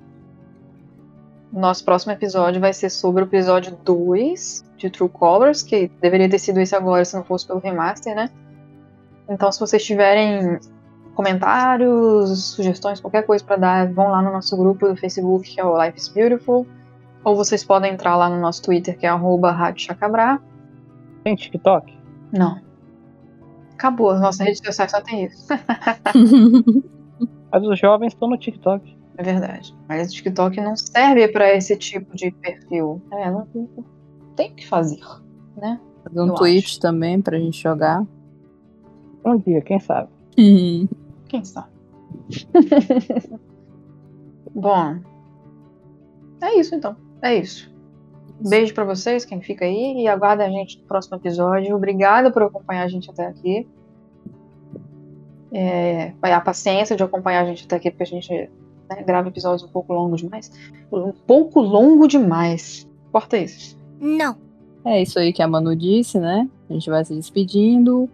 nosso próximo episódio vai ser sobre o episódio 2 de True Colors, que deveria ter sido esse agora se não fosse pelo remaster, né? Então, se vocês tiverem comentários, sugestões, qualquer coisa pra dar, vão lá no nosso grupo do Facebook, que é o Life is Beautiful. Ou vocês podem entrar lá no nosso Twitter, que é arroba Rádio Chacabrá. Tem TikTok? Não. Acabou, as nossas redes sociais só tem isso. Mas os jovens estão no TikTok. É verdade. Mas o TikTok não serve pra esse tipo de perfil. É, não tem o que fazer, né? Fazer um Eu Twitch também pra gente jogar. Um dia, quem sabe? Quem sabe? Bom, é isso então. É isso. Beijo pra vocês, quem fica aí, e aguarda a gente no próximo episódio. Obrigada por acompanhar a gente até aqui. É, vai a paciência de acompanhar a gente até aqui, porque a gente né, grava episódios um pouco longos demais. Um pouco longo demais. Corta isso. Não. É isso aí que a Manu disse, né? A gente vai se despedindo.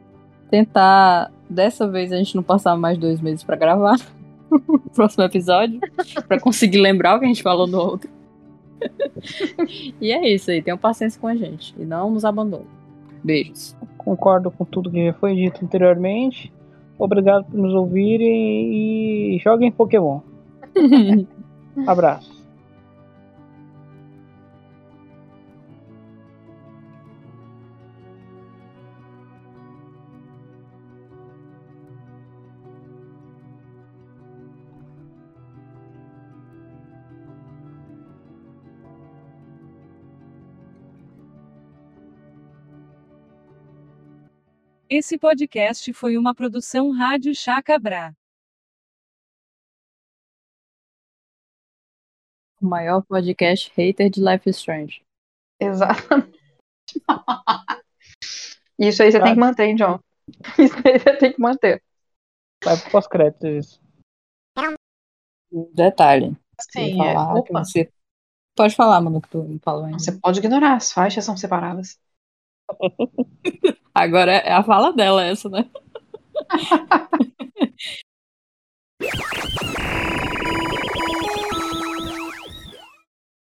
Tentar, dessa vez, a gente não passar mais dois meses pra gravar o próximo episódio. pra conseguir lembrar o que a gente falou no outro. e é isso aí. Tenham paciência com a gente. E não nos abandonem. Beijos. Concordo com tudo que foi dito anteriormente. Obrigado por nos ouvirem e joguem Pokémon. Abraço. Esse podcast foi uma produção Rádio Chacabra. O maior podcast hater de Life is Strange. Exatamente. Isso aí você tem que manter, hein, John. Isso aí você tem que manter. Vai pro pós-crédito isso. Detalhe. Sim, é. você... Pode falar, mano, que tu não falou ainda. Você pode ignorar, as faixas são separadas. Agora é a fala dela essa, né?